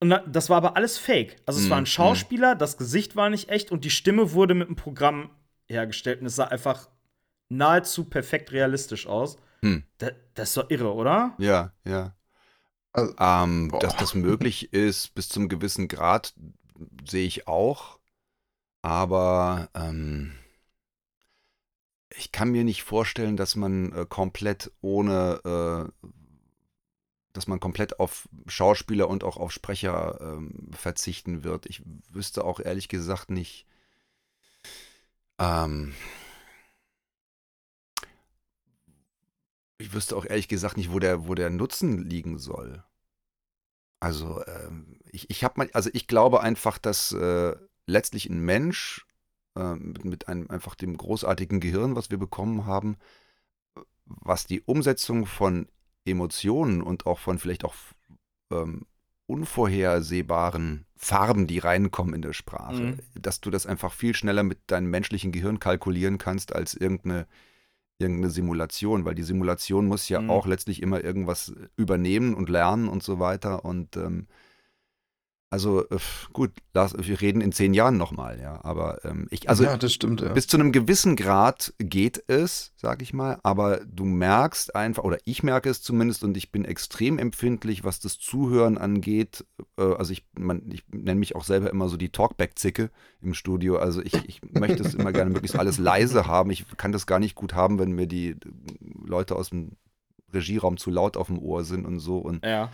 A: Und das war aber alles fake. Also es mhm. war ein mhm. Schauspieler, das Gesicht war nicht echt und die Stimme wurde mit einem Programm hergestellt und es sah einfach nahezu perfekt realistisch aus. Hm. Das, das ist doch irre, oder?
C: Ja, ja. Also, ähm, dass das möglich ist bis zum gewissen Grad, sehe ich auch. Aber ähm, ich kann mir nicht vorstellen, dass man äh, komplett ohne, äh, dass man komplett auf Schauspieler und auch auf Sprecher ähm, verzichten wird. Ich wüsste auch ehrlich gesagt nicht, ähm, ich wüsste auch ehrlich gesagt nicht, wo der, wo der Nutzen liegen soll. Also ähm, ich, ich habe mal, also ich glaube einfach, dass äh, letztlich ein Mensch äh, mit, mit, einem einfach dem großartigen Gehirn, was wir bekommen haben, was die Umsetzung von Emotionen und auch von vielleicht auch ähm, unvorhersehbaren Farben, die reinkommen in der Sprache, mhm. dass du das einfach viel schneller mit deinem menschlichen Gehirn kalkulieren kannst als irgendeine irgendeine Simulation, weil die Simulation muss ja mhm. auch letztlich immer irgendwas übernehmen und lernen und so weiter. Und ähm, also äh, gut, wir reden in zehn Jahren nochmal, ja. Aber ähm, ich, also
B: ja, das stimmt, ja.
C: bis zu einem gewissen Grad geht es, sag ich mal, aber du merkst einfach, oder ich merke es zumindest, und ich bin extrem empfindlich, was das Zuhören angeht. Äh, also ich, man, ich nenne mich auch selber immer so die Talkback-Zicke im Studio. Also ich, ich möchte es immer gerne möglichst alles leise haben. Ich kann das gar nicht gut haben, wenn mir die Leute aus dem Regieraum zu laut auf dem Ohr sind und so. Und
A: ja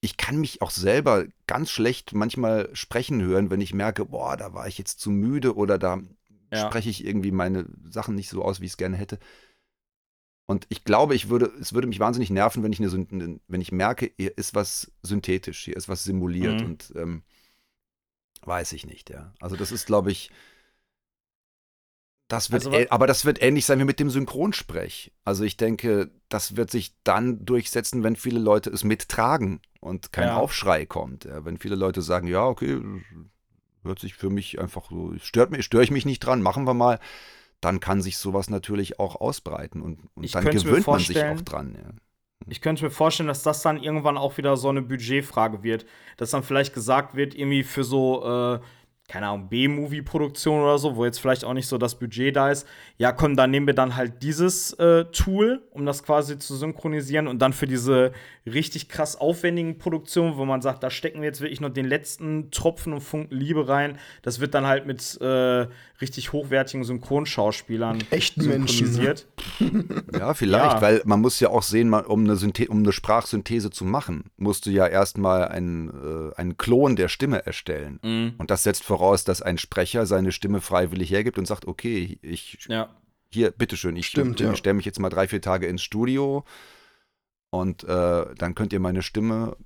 C: ich kann mich auch selber ganz schlecht manchmal sprechen hören, wenn ich merke, boah, da war ich jetzt zu müde oder da ja. spreche ich irgendwie meine Sachen nicht so aus, wie ich es gerne hätte. Und ich glaube, ich würde, es würde mich wahnsinnig nerven, wenn ich, eine, wenn ich merke, hier ist was synthetisch, hier ist was simuliert mhm. und ähm, weiß ich nicht, ja. Also das ist, glaube ich, das wird, also, aber das wird ähnlich sein wie mit dem Synchronsprech. Also ich denke, das wird sich dann durchsetzen, wenn viele Leute es mittragen und kein ja. Aufschrei kommt. Ja, wenn viele Leute sagen, ja, okay, hört sich für mich einfach so, stört mich, störe ich mich nicht dran, machen wir mal, dann kann sich sowas natürlich auch ausbreiten und, und dann gewöhnt man sich auch dran. Ja.
A: Ich könnte mir vorstellen, dass das dann irgendwann auch wieder so eine Budgetfrage wird. Dass dann vielleicht gesagt wird, irgendwie für so äh, keine Ahnung, B-Movie-Produktion oder so, wo jetzt vielleicht auch nicht so das Budget da ist, ja komm, dann nehmen wir dann halt dieses äh, Tool, um das quasi zu synchronisieren und dann für diese richtig krass aufwendigen Produktionen, wo man sagt, da stecken wir jetzt wirklich noch den letzten Tropfen und Funken Liebe rein, das wird dann halt mit äh, richtig hochwertigen Synchronschauspielern
B: Echten synchronisiert.
C: Menschen. ja, vielleicht, ja. weil man muss ja auch sehen, um eine, Synthe um eine Sprachsynthese zu machen, musst du ja erstmal einen, äh, einen Klon der Stimme erstellen. Mhm. Und das setzt voraus, voraus, dass ein Sprecher seine Stimme freiwillig hergibt und sagt, okay, ich ja. hier, bitteschön, ich, Stimmt, ja. stelle mich jetzt mal drei, vier Tage ins Studio und äh, dann könnt ihr meine Stimme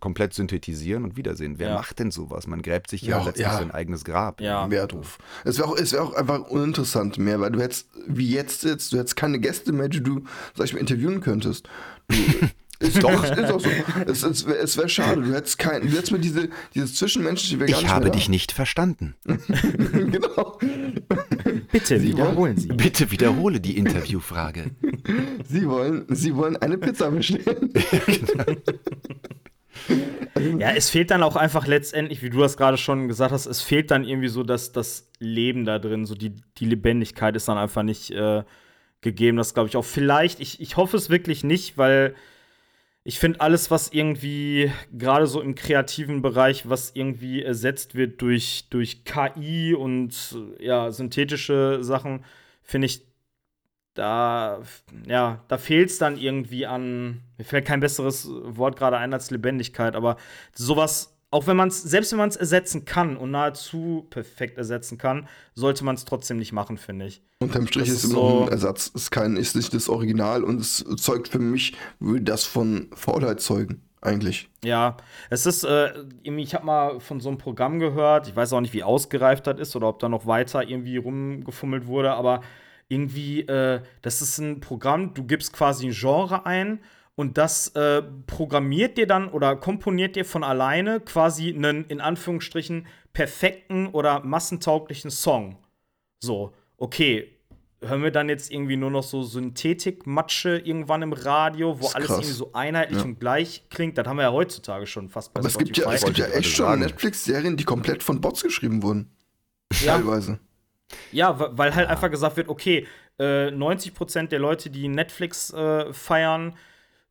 C: komplett synthetisieren und wiedersehen. Wer
A: Ja.
C: macht denn sowas? Man gräbt sich ja,
B: Ja,
C: letztlich
B: ja.
C: sein eigenes Grab.
A: Ja.
B: Wäre doof. Es wäre auch, es wär auch einfach uninteressant mehr, weil du hättest, wie jetzt jetzt, du hättest keine Gäste mehr, die du, sag ich mal, interviewen könntest. Du, <laughs> ist doch, ist auch so. Es, es wäre es wär schade, du hättest kein, du hättest mir diese, dieses Zwischenmenschliche gar
C: Ich
B: nicht
C: habe
B: mehr
C: dich nicht verstanden. <laughs>
B: genau. <laughs>
A: Bitte wiederholen Sie.
C: Bitte wiederhole die Interviewfrage. <laughs>
B: Sie wollen, sie wollen eine Pizza bestellen. <laughs>
A: Ja, es fehlt dann auch einfach letztendlich, wie du das gerade schon gesagt hast, es fehlt dann irgendwie so das, das Leben da drin, so die, die Lebendigkeit ist dann einfach nicht äh, gegeben. Das glaube ich auch. Vielleicht, ich, ich hoffe es wirklich nicht, weil ich finde alles, was irgendwie, gerade so im kreativen Bereich, was irgendwie ersetzt wird durch, durch KI und ja, synthetische Sachen, finde ich, da, ja, da fehlt es dann irgendwie an, mir fällt kein besseres Wort gerade ein als Lebendigkeit, aber sowas, auch wenn man es, selbst wenn man es ersetzen kann und nahezu perfekt ersetzen kann, sollte man es trotzdem nicht machen, finde ich.
B: Unterm Strich
A: Das
B: ist immer noch
A: so-
B: ein Ersatz. Ist kein, ist nicht das Original und es zeugt für mich, würde das von Faulheit zeugen, eigentlich.
A: Ja, es ist, äh, ich habe mal von so einem Programm gehört, ich weiß auch nicht, wie ausgereift das ist oder ob da noch weiter irgendwie rumgefummelt wurde, aber irgendwie, äh, das ist ein Programm, du gibst quasi ein Genre ein und das äh, programmiert dir dann oder komponiert dir von alleine quasi einen, in Anführungsstrichen, perfekten oder massentauglichen Song. So, okay. Hören wir dann jetzt irgendwie nur noch so Synthetik-Matsche irgendwann im Radio, wo alles
B: krass.
A: irgendwie so einheitlich
B: Ja.
A: und gleich klingt? Das haben wir ja heutzutage schon fast bei
B: Aber es gibt ja, es gibt ja echt schon. Netflix-Serien, die komplett von Bots geschrieben wurden.
A: Ja.
B: Teilweise.
A: Ja, weil halt einfach gesagt wird, okay, äh, 90% der Leute, die Netflix äh, feiern,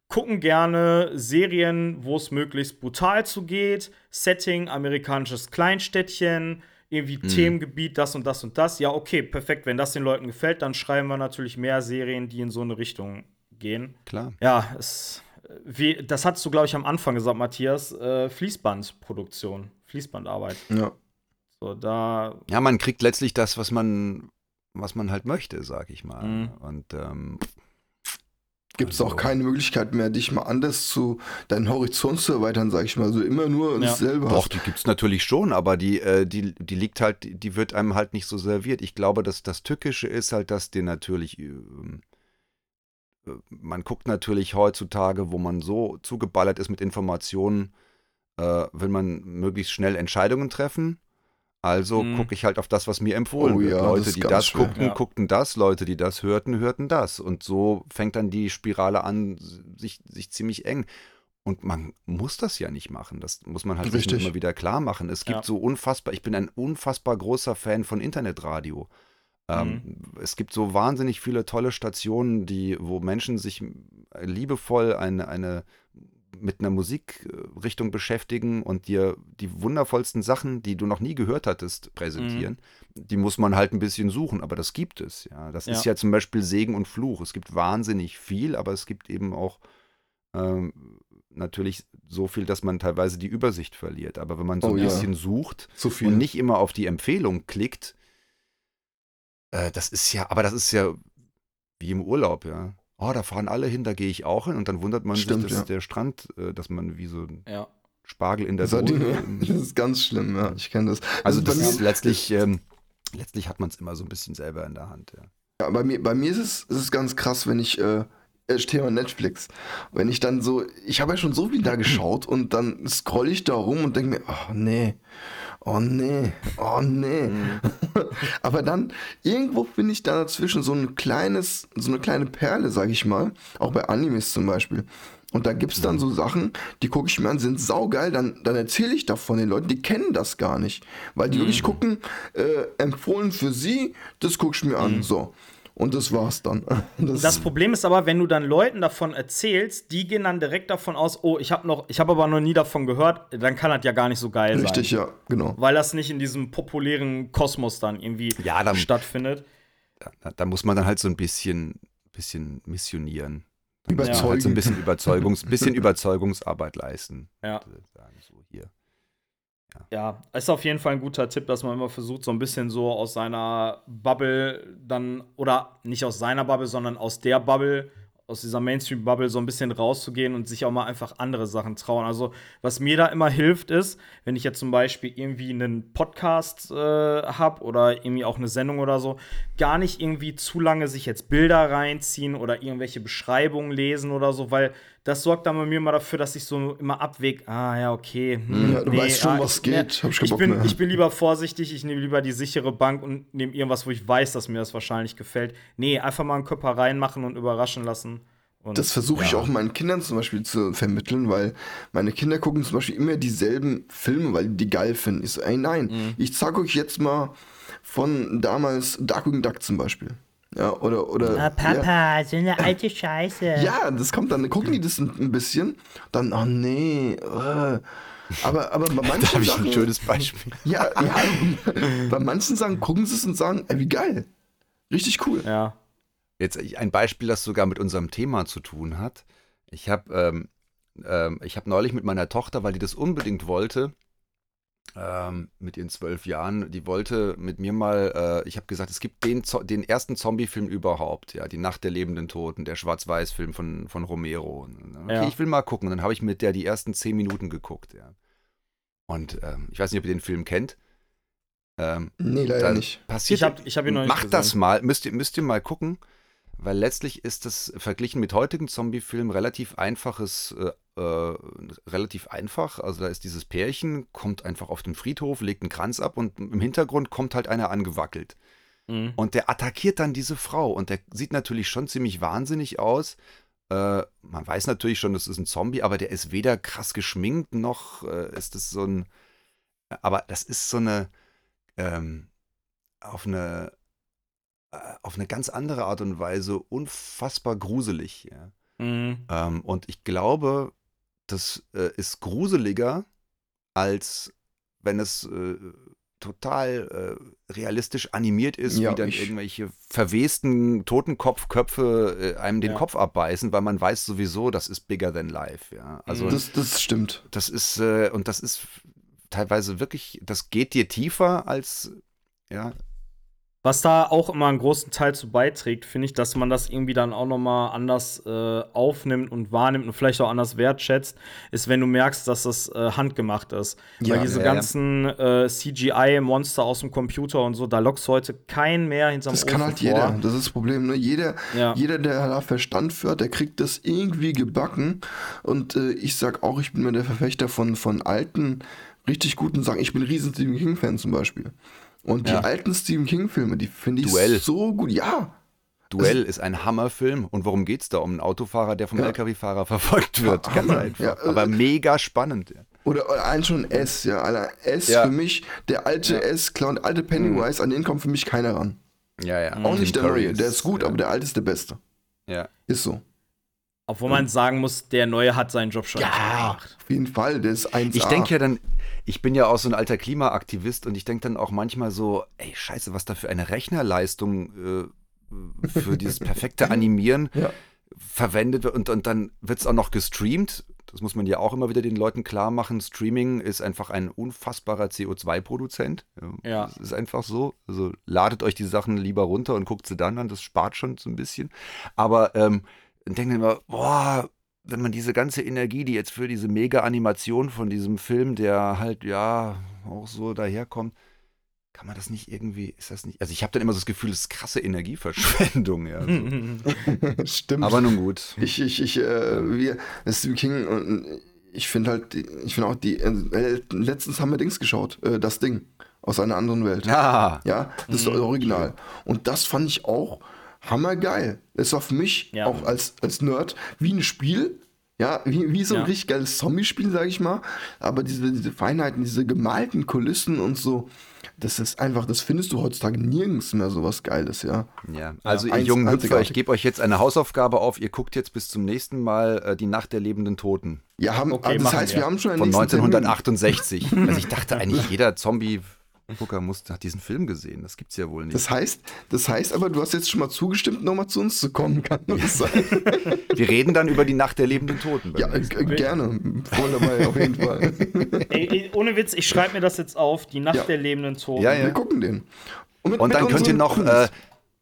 A: gucken gerne Serien, wo es möglichst brutal zugeht. Setting, amerikanisches Kleinstädtchen, irgendwie Themengebiet, das und das und das. Ja, okay, perfekt. Wenn das den Leuten gefällt, dann schreiben wir natürlich mehr Serien, die in so eine Richtung gehen.
C: Klar.
A: Ja, es, wie, das hattest du, glaube ich, am Anfang gesagt, Matthias. Äh, Fließbandproduktion, Fließbandarbeit.
B: Ja.
A: So, da
C: Ja, man kriegt letztlich das, was man, was man halt möchte, sag ich mal.
A: Mhm.
C: Und ähm,
B: Gibt es
C: Also-
B: auch keine Möglichkeit mehr, dich mal anders zu, deinen Horizont zu erweitern, sag ich mal. So immer nur
A: Ja.
B: dasselbe
C: Doch, die gibt's natürlich schon, aber die, äh, die, die liegt halt, die- die wird einem halt nicht so serviert. Ich glaube, dass das Tückische ist halt, dass dir natürlich, ähm, äh, man guckt natürlich heutzutage, wo man so zugeballert ist mit Informationen, äh, will man möglichst schnell Entscheidungen treffen. Also
A: Mhm.
C: gucke ich halt auf das, was mir empfohlen
B: Oh
C: wird.
B: ja, das
C: Leute,
B: ist
C: die das
B: schwer.
C: guckten,
A: Ja.
C: guckten das, Leute, die das hörten, hörten das. Und so fängt dann die Spirale an, sich, sich ziemlich eng. Und man muss das ja nicht machen. Das muss man halt sich
B: Richtig.
C: immer wieder klar machen. Es gibt
A: Ja.
C: so unfassbar, ich bin ein unfassbar großer Fan von Internetradio. Ähm,
A: Mhm.
C: Es gibt so wahnsinnig viele tolle Stationen, die, wo Menschen sich liebevoll eine, eine mit einer Musikrichtung beschäftigen und dir die wundervollsten Sachen, die du noch nie gehört hattest, präsentieren. Die muss man halt ein bisschen suchen, aber das gibt es. Ja, das ist
A: Ja.
C: ja zum Beispiel Segen und Fluch. Es gibt wahnsinnig viel, aber es gibt eben auch ähm, natürlich so viel, dass man teilweise die Übersicht verliert. Aber wenn man so
B: Oh
C: ein
B: ja.
C: bisschen sucht
B: Zu viel.
C: und nicht immer auf die Empfehlung klickt, äh, das ist ja, aber das ist ja wie im Urlaub, ja. Oh, da fahren alle hin, da gehe ich auch hin und dann wundert man
B: Stimmt,
C: sich, dass
B: ja.
C: der Strand, äh, dass man wie so ein
A: ja.
C: Spargel in der
B: Sardine.
C: Sohle. <laughs>
B: Das ist ganz schlimm, ja. Ich kenne das.
C: Also
B: bei
C: das ist letztlich, ähm, letztlich hat man es immer so ein bisschen selber in der Hand, ja.
B: Ja, bei mir, bei mir ist es, ist es ganz krass, wenn ich, äh, das Thema Netflix, wenn ich dann so, ich habe ja schon so viel da geschaut und dann scroll ich da rum und denke mir, oh nee, oh nee, oh nee.
C: Mhm. <laughs>
B: Aber dann, irgendwo finde ich da dazwischen so ein kleines, so eine kleine Perle, sag ich mal, auch bei Animes zum Beispiel. Und da gibt es dann so Sachen, die gucke ich mir an, sind saugeil, dann, dann erzähle ich davon den Leuten, die kennen das gar nicht. Weil die wirklich gucken, äh, empfohlen für sie, das gucke ich mir an. So. Und das war's dann. <laughs> Das,
A: Das Problem ist aber, wenn du dann Leuten davon erzählst, die gehen dann direkt davon aus, oh, ich habe noch, ich habe aber noch nie davon gehört, dann kann das ja gar nicht so geil
B: richtig,
A: sein.
B: ja, genau.
A: Weil das nicht in diesem populären Kosmos dann irgendwie
C: Ja, dann-
A: stattfindet.
C: Da, da muss man dann halt so ein bisschen, bisschen missionieren.
B: Überzeugen.
C: halt so ein bisschen, <laughs> Überzeugungs, bisschen Überzeugungsarbeit leisten.
A: Ja.
C: Und, äh, Sagen so hier.
A: Ja, ist auf jeden Fall ein guter Tipp, dass man immer versucht, so ein bisschen so aus seiner Bubble dann, oder nicht aus seiner Bubble, sondern aus der Bubble, aus dieser Mainstream-Bubble so ein bisschen rauszugehen und sich auch mal einfach andere Sachen trauen. Also, was mir da immer hilft, ist, wenn ich jetzt zum Beispiel irgendwie einen Podcast äh, habe oder irgendwie auch eine Sendung oder so, gar nicht irgendwie zu lange sich jetzt Bilder reinziehen oder irgendwelche Beschreibungen lesen oder so, weil das sorgt dann bei mir mal dafür, dass ich so immer abwäge, ah ja, okay. Hm,
B: ja, du nee, weißt schon, ah, was geht.
A: Ne, ich, ich, bin, ich bin lieber vorsichtig, ich nehme lieber die sichere Bank und nehme irgendwas, wo ich weiß, dass mir das wahrscheinlich gefällt. Nee, einfach mal einen Körper reinmachen und überraschen lassen. Und,
B: das versuche ich ja. auch meinen Kindern zum Beispiel zu vermitteln, weil meine Kinder gucken zum Beispiel immer dieselben Filme, weil die die geil finden. Ich so, ey, nein, mhm. ich zeig euch jetzt mal von damals Darkwing Duck zum Beispiel. Ja, oder, oder.
D: Oh, Papa, ja. so eine alte Scheiße. <laughs>
B: Ja, das kommt dann, gucken die das ein, ein bisschen, dann, oh nee, uh. Aber, aber bei <laughs> manchen
C: da habe ich ein schönes Beispiel. <laughs>
B: Ja, ja, bei manchen Sachen gucken sie es und sagen, ey, wie geil. Richtig cool.
A: Ja.
C: Jetzt ein Beispiel, das sogar mit unserem Thema zu tun hat. Ich habe ähm, ähm, hab neulich mit meiner Tochter, weil die das unbedingt wollte, ähm, mit ihren zwölf Jahren, die wollte mit mir mal, äh, ich habe gesagt, es gibt den, den ersten Zombie-Film überhaupt, ja, Die Nacht der lebenden Toten, der Schwarz-Weiß-Film von, von Romero. Okay, ja. ich will mal gucken. Und dann habe ich mit der die ersten zehn Minuten geguckt, ja. Und ähm, ich weiß nicht, ob ihr den Film kennt.
B: Ähm, nee, leider nicht.
C: Passiert,
A: ich habe ich hab ihn noch nicht
C: Macht gesehen. das mal, müsst ihr, müsst ihr mal gucken, weil letztlich ist das verglichen mit heutigen Zombie-Filmen relativ einfaches äh, äh, relativ einfach. Also da ist dieses Pärchen, kommt einfach auf den Friedhof, legt einen Kranz ab und im Hintergrund kommt halt einer angewackelt. Mhm. Und der attackiert dann diese Frau und der sieht natürlich schon ziemlich wahnsinnig aus. Äh, man weiß natürlich schon, das ist ein Zombie, aber der ist weder krass geschminkt noch äh, ist das so ein. Aber das ist so eine. Ähm, auf eine auf eine ganz andere Art und Weise unfassbar gruselig. Ja. Mhm. Ähm, und ich glaube, das äh, ist gruseliger, als wenn es äh, total äh, realistisch animiert ist, ja, wie dann irgendwelche verwesten Totenkopfköpfe äh, einem den ja. Kopf abbeißen, weil man weiß sowieso, das ist bigger than life. Ja,
B: also das, das stimmt.
C: Das ist äh, und das ist teilweise wirklich, das geht dir tiefer als ja
A: was da auch immer einen großen Teil zu beiträgt, finde ich, dass man das irgendwie dann auch noch mal anders äh, aufnimmt und wahrnimmt und vielleicht auch anders wertschätzt, ist, wenn du merkst, dass das äh, handgemacht ist. Ja, Weil diese ja, ganzen ja. äh, CGI-Monster aus dem Computer und so, da lockst du heute keinen mehr hinterm
B: Das kann halt vor. jeder, das ist das Problem. Ne? Jeder, jeder, der da Verstand führt, der kriegt das irgendwie gebacken. Und äh, ich sag auch, ich bin mir der Verfechter von, von alten, richtig guten Sachen. Ich bin ein riesen Stephen King-Fan zum Beispiel. Und die alten Stephen King-Filme, die finde ich Duell. so gut. Ja.
C: Duell ist ein Hammerfilm. Und worum geht es da? Um einen Autofahrer, der vom ja. LKW-Fahrer verfolgt wird. <laughs> Ja, Ganz einfach. Ja, Aber mega spannend.
B: Oder, oder ein schon S, ja. Alter, S für mich, der alte S-Clown, der alte Pennywise, mhm. an den kommt für mich keiner ran.
C: Ja, ja.
B: Auch nicht der neue. Der ist gut, aber der alte ist der beste.
C: Ja.
B: Ist so.
A: Obwohl man sagen muss, der Neue hat seinen Job schon
B: ja, gemacht. Auf jeden Fall, der ist 1
C: Ich denke ja dann, ich bin ja auch so ein alter Klimaaktivist und ich denke dann auch manchmal so, ey, scheiße, was da für eine Rechnerleistung äh, für dieses perfekte <laughs> Animieren ja. verwendet wird. Und, und dann wird es auch noch gestreamt. Das muss man ja auch immer wieder den Leuten klar machen. Streaming ist einfach ein unfassbarer CO2-Produzent.
A: Ja.
C: Das ist einfach so. Also ladet euch die Sachen lieber runter und guckt sie dann an. Das spart schon so ein bisschen. Aber ähm, dann denkt man immer, boah, wenn man diese ganze Energie, die jetzt für diese Mega-Animation von diesem Film, der halt ja auch so daherkommt, kann man das nicht irgendwie, ist das nicht, also ich habe dann immer so das Gefühl, das ist krasse Energieverschwendung, ja.
B: So. <laughs> Stimmt.
C: Aber nun gut.
B: Ich, ich, ich, äh, wir, Stephen King und ich finde halt, ich finde auch die, äh, letztens haben wir Dings geschaut, äh, das Ding aus einer anderen Welt.
C: Ja.
B: Ja, das ist das mhm. Original. Und das fand ich auch, hammergeil. Das war für mich ja. auch als, als Nerd wie ein Spiel. Ja, wie, wie so ein ja. richtig geiles Zombie-Spiel, sag ich mal. Aber diese, diese Feinheiten, diese gemalten Kulissen und so, das ist einfach, das findest du heutzutage nirgends mehr so was Geiles, ja.
C: Ja, also ja, ihr jungen Hüpfer, ich gebe euch jetzt eine Hausaufgabe auf. Ihr guckt jetzt bis zum nächsten Mal äh, Die Nacht der lebenden Toten.
B: Ja, haben, okay, also das heißt, wir. wir haben schon
C: einen Von 1968. <laughs> also ich dachte eigentlich, jeder Zombie Booker muss, hat diesen Film gesehen. Das gibt's ja wohl nicht.
B: Das heißt, das heißt aber, du hast jetzt schon mal zugestimmt, nochmal zu uns zu kommen, kann das sein? <laughs>
C: Wir reden dann über die Nacht der lebenden Toten.
B: Ja, gerne. Voll dabei, auf jeden Fall. <laughs>
A: Ey, ey, ohne Witz, ich schreibe mir das jetzt auf, die Nacht ja. der lebenden Toten.
B: Ja, ja. Wir gucken den.
C: Und, mit, Und dann könnt ihr noch äh,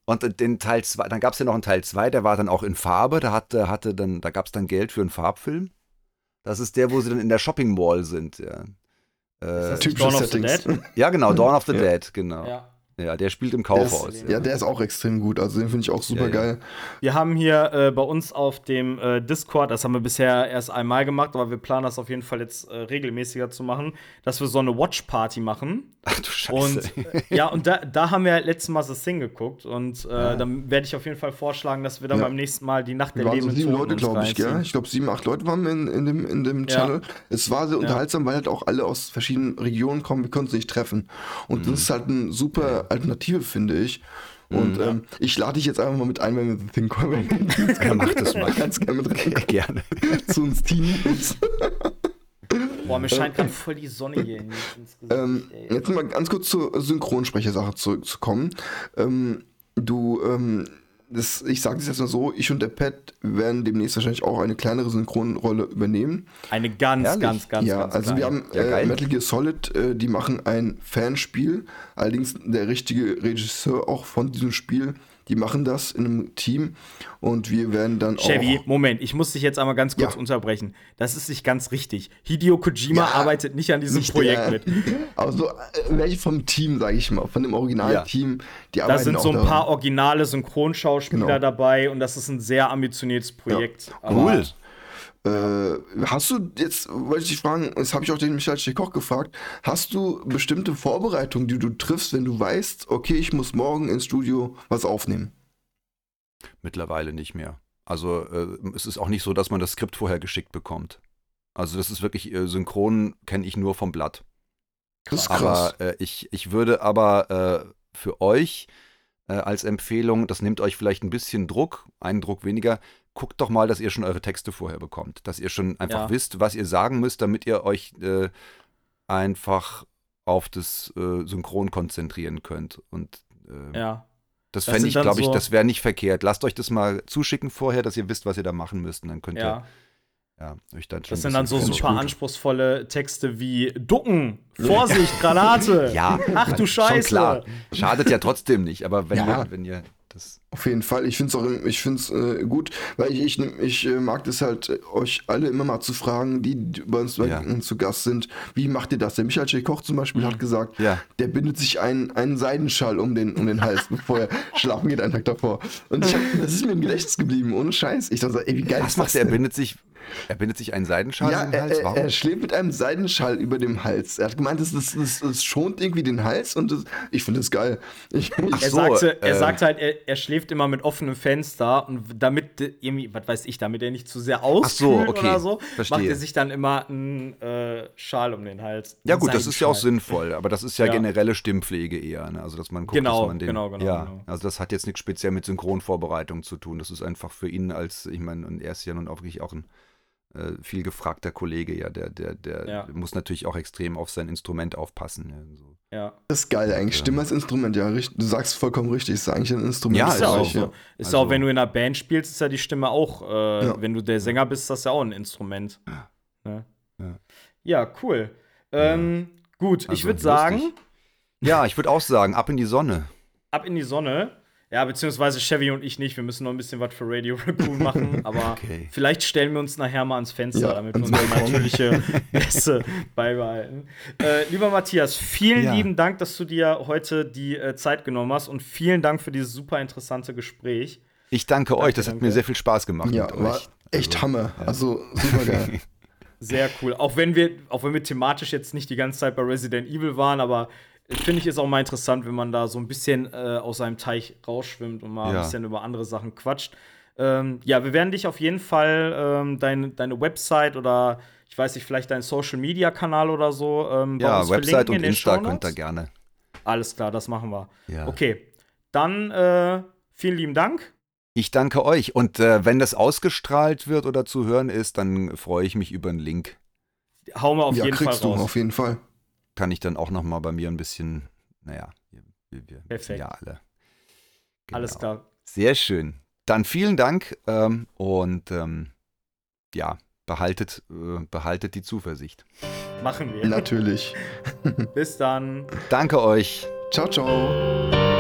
C: Und den Teil 2, dann gab es ja noch einen Teil 2, der war dann auch in Farbe, da hatte, hatte dann, da gab es dann Geld für einen Farbfilm. Das ist der, wo sie dann in der Shopping Mall sind, ja.
A: Äh, Dawn of the Dead? <laughs>
C: Ja, genau, Dawn of the ja. Dead, genau. Ja. Ja, der spielt im Kaufhaus.
B: Ja, der ist auch extrem gut. Also den finde ich auch super ja, geil.
A: Wir haben hier äh, bei uns auf dem äh, Discord, das haben wir bisher erst einmal gemacht, aber wir planen das auf jeden Fall jetzt äh, regelmäßiger zu machen, dass wir so eine Watch Party machen.
C: Ach du Scheiße.
A: Und, ja, und da, da haben wir letztes Mal das Thing geguckt und äh, ja. dann werde ich auf jeden Fall vorschlagen, dass wir dann beim nächsten Mal die Nacht
B: der wir lebenden so sieben Leute, glaube ich, gell? Ich glaube, sieben, acht Leute waren in, in dem, in dem Channel. Es war sehr unterhaltsam, weil halt auch alle aus verschiedenen Regionen kommen. Wir konnten uns nicht treffen. Und mhm. das ist halt eine super Alternative, finde ich. Und mhm. ähm, ich lade dich jetzt einfach mal mit ein, wenn wir The Thing kommen.
C: Ja, mach das <laughs> mal.
B: Ganz gerne mit rein.
C: Gerne. <laughs>
B: Zu uns Teenies. <laughs>
A: Boah, mir scheint gerade voll die Sonne hier ins
B: Gesicht. Ähm, jetzt mal ganz kurz zur Synchronsprechersache zurückzukommen. Ähm, du ähm, das, ich sage das jetzt mal so, ich und der Pat werden demnächst wahrscheinlich auch eine kleinere Synchronrolle übernehmen.
A: Eine ganz, Ehrlich? ganz, ganz,
B: ja,
A: ganz
B: also
A: kleine.
B: wir haben äh, Metal Gear Solid, äh, die machen ein Fanspiel. Allerdings der richtige Regisseur auch von diesem Spiel die machen das in einem Team und wir werden dann
A: Chevy, auch. Moment, ich muss dich jetzt einmal ganz kurz ja. unterbrechen. Das ist nicht ganz richtig. Hideo Kojima ja, arbeitet nicht an diesem nicht Projekt der, mit.
B: Aber <laughs> so, äh, welche vom Team, sage ich mal, von dem Originalteam, ja. die arbeiten
A: Da sind so ein paar daran. originale Synchronschauspieler genau. dabei und das ist ein sehr ambitioniertes Projekt.
C: Cool.
B: Äh, hast du jetzt, wollte ich dich fragen, das habe ich auch den Michael Koch gefragt, hast du bestimmte Vorbereitungen, die du triffst, wenn du weißt, okay, ich muss morgen ins Studio was aufnehmen?
C: Mittlerweile nicht mehr. Also äh, es ist auch nicht so, dass man das Skript vorher geschickt bekommt. Also das ist wirklich, äh, synchron kenne ich nur vom Blatt.
B: Das ist krass.
C: Aber äh, ich, ich würde aber äh, für euch äh, als Empfehlung, das nimmt euch vielleicht ein bisschen Druck, einen Druck weniger, guckt doch mal, dass ihr schon eure Texte vorher bekommt. Dass ihr schon einfach ja. wisst, was ihr sagen müsst, damit ihr euch äh, einfach auf das äh, Synchron konzentrieren könnt. Und
A: äh, ja.
C: das, das fände ich, glaube ich, so das wäre nicht verkehrt. Lasst euch das mal zuschicken vorher, dass ihr wisst, was ihr da machen müsst. Und dann könnt
A: ja.
C: ihr ja, euch dann
A: schon Das sind dann so super gut. anspruchsvolle Texte wie Ducken, Vorsicht, <laughs> Granate.
C: ja,
A: ach du Scheiße. Schon klar.
C: Schadet ja trotzdem nicht, aber wenn, ja. ihr, wenn ihr
B: das Auf jeden Fall. Ich finde es auch ich find's, äh, gut, weil ich, ich, ich äh, mag das halt, äh, euch alle immer mal zu fragen, die, bei uns ja. zu Gast sind. Wie macht ihr das? Der Michael J. Koch zum Beispiel hat gesagt,
C: ja.
B: der bindet sich einen, einen Seidenschall um den, um den Hals, <laughs> bevor er schlafen geht, einen Tag davor. Und ich hab, das ist mir im Gedächtnis geblieben, ohne Scheiß. Ich dachte, ey, wie geil
C: Was ist macht das? Er bindet sich er bindet sich einen Seidenschal ja,
B: um den Hals? Warum? Er, er schläft mit einem Seidenschal über dem Hals. Er hat gemeint, das, das, das, das schont irgendwie den Hals und das, ich finde das geil. Ich,
A: er, so, sagte, äh, er sagt halt, er, er, schläft immer mit offenem Fenster und damit irgendwie, was weiß ich, damit er nicht zu sehr auskühlt so, okay. oder so, Verstehe. macht er sich dann immer einen äh, Schal um den Hals.
C: Ja gut, das ist ja auch sinnvoll, aber das ist ja, ja. generelle Stimmpflege eher. Ne? Also dass man guckt,
A: genau,
C: dass man den,
A: genau, genau,
C: ja,
A: genau.
C: also das hat jetzt nichts speziell mit Synchronvorbereitung zu tun. Das ist einfach für ihn als, ich meine, und er ist ja nun auch wirklich auch ein viel gefragter Kollege, ja, der, der, der ja. muss natürlich auch extrem auf sein Instrument aufpassen. Ja, so.
A: ja.
B: Das ist geil eigentlich. Stimme als Instrument, ja, du sagst vollkommen richtig, ist eigentlich ein Instrument.
A: Ja,
B: ist
A: ja auch so. Ist also, auch, wenn du in einer Band spielst, ist ja die Stimme auch, äh, ja. wenn du der Sänger bist, ist das ja auch ein Instrument. Ne? Ja. cool. Ähm, gut, also, ich würde sagen.
C: Ja, ich würde auch sagen, ab in die Sonne.
A: Ab in die Sonne. Ja, beziehungsweise Chevy und ich nicht. Wir müssen noch ein bisschen was für Radio Raccoon machen. <laughs> Aber okay. vielleicht stellen wir uns nachher mal ans Fenster, ja, damit wir unsere <laughs> natürliche Bässe beibehalten. Äh, lieber Matthias, vielen ja. lieben Dank, dass du dir heute die äh, Zeit genommen hast und vielen Dank für dieses super interessante Gespräch.
C: Ich danke, danke euch, das danke. hat mir sehr viel Spaß gemacht.
B: Ja, war euch. echt also, Hammer. Ja. Also super geil. <laughs>
A: Sehr cool. Auch wenn wir, auch wenn wir thematisch jetzt nicht die ganze Zeit bei Resident Evil waren, aber finde ich ist auch mal interessant, wenn man da so ein bisschen äh, aus seinem Teich rausschwimmt und mal ja. ein bisschen über andere Sachen quatscht. Ähm, ja, wir werden dich auf jeden Fall ähm, dein, deine Website oder ich weiß nicht, vielleicht deinen Social Media Kanal oder so. Ähm,
C: ja, Website und Insta könnt ihr gerne.
A: Alles klar, das machen wir. Ja. Okay, dann äh, vielen lieben Dank.
C: Ich danke euch. Und äh, wenn das ausgestrahlt wird oder zu hören ist, dann freue ich mich über einen Link.
A: Hauen wir auf ja, jeden Fall raus. Du
B: auf jeden Fall
C: kann ich dann auch noch mal bei mir ein bisschen, naja, wir, wir
A: Perfekt.
C: ja alle.
A: Genau. Alles klar.
C: Sehr schön. Dann vielen Dank ähm, und ähm, ja, behaltet, äh, behaltet die Zuversicht.
A: Machen wir.
B: Natürlich. <laughs>
A: Bis dann.
C: Danke euch.
B: Ciao, ciao.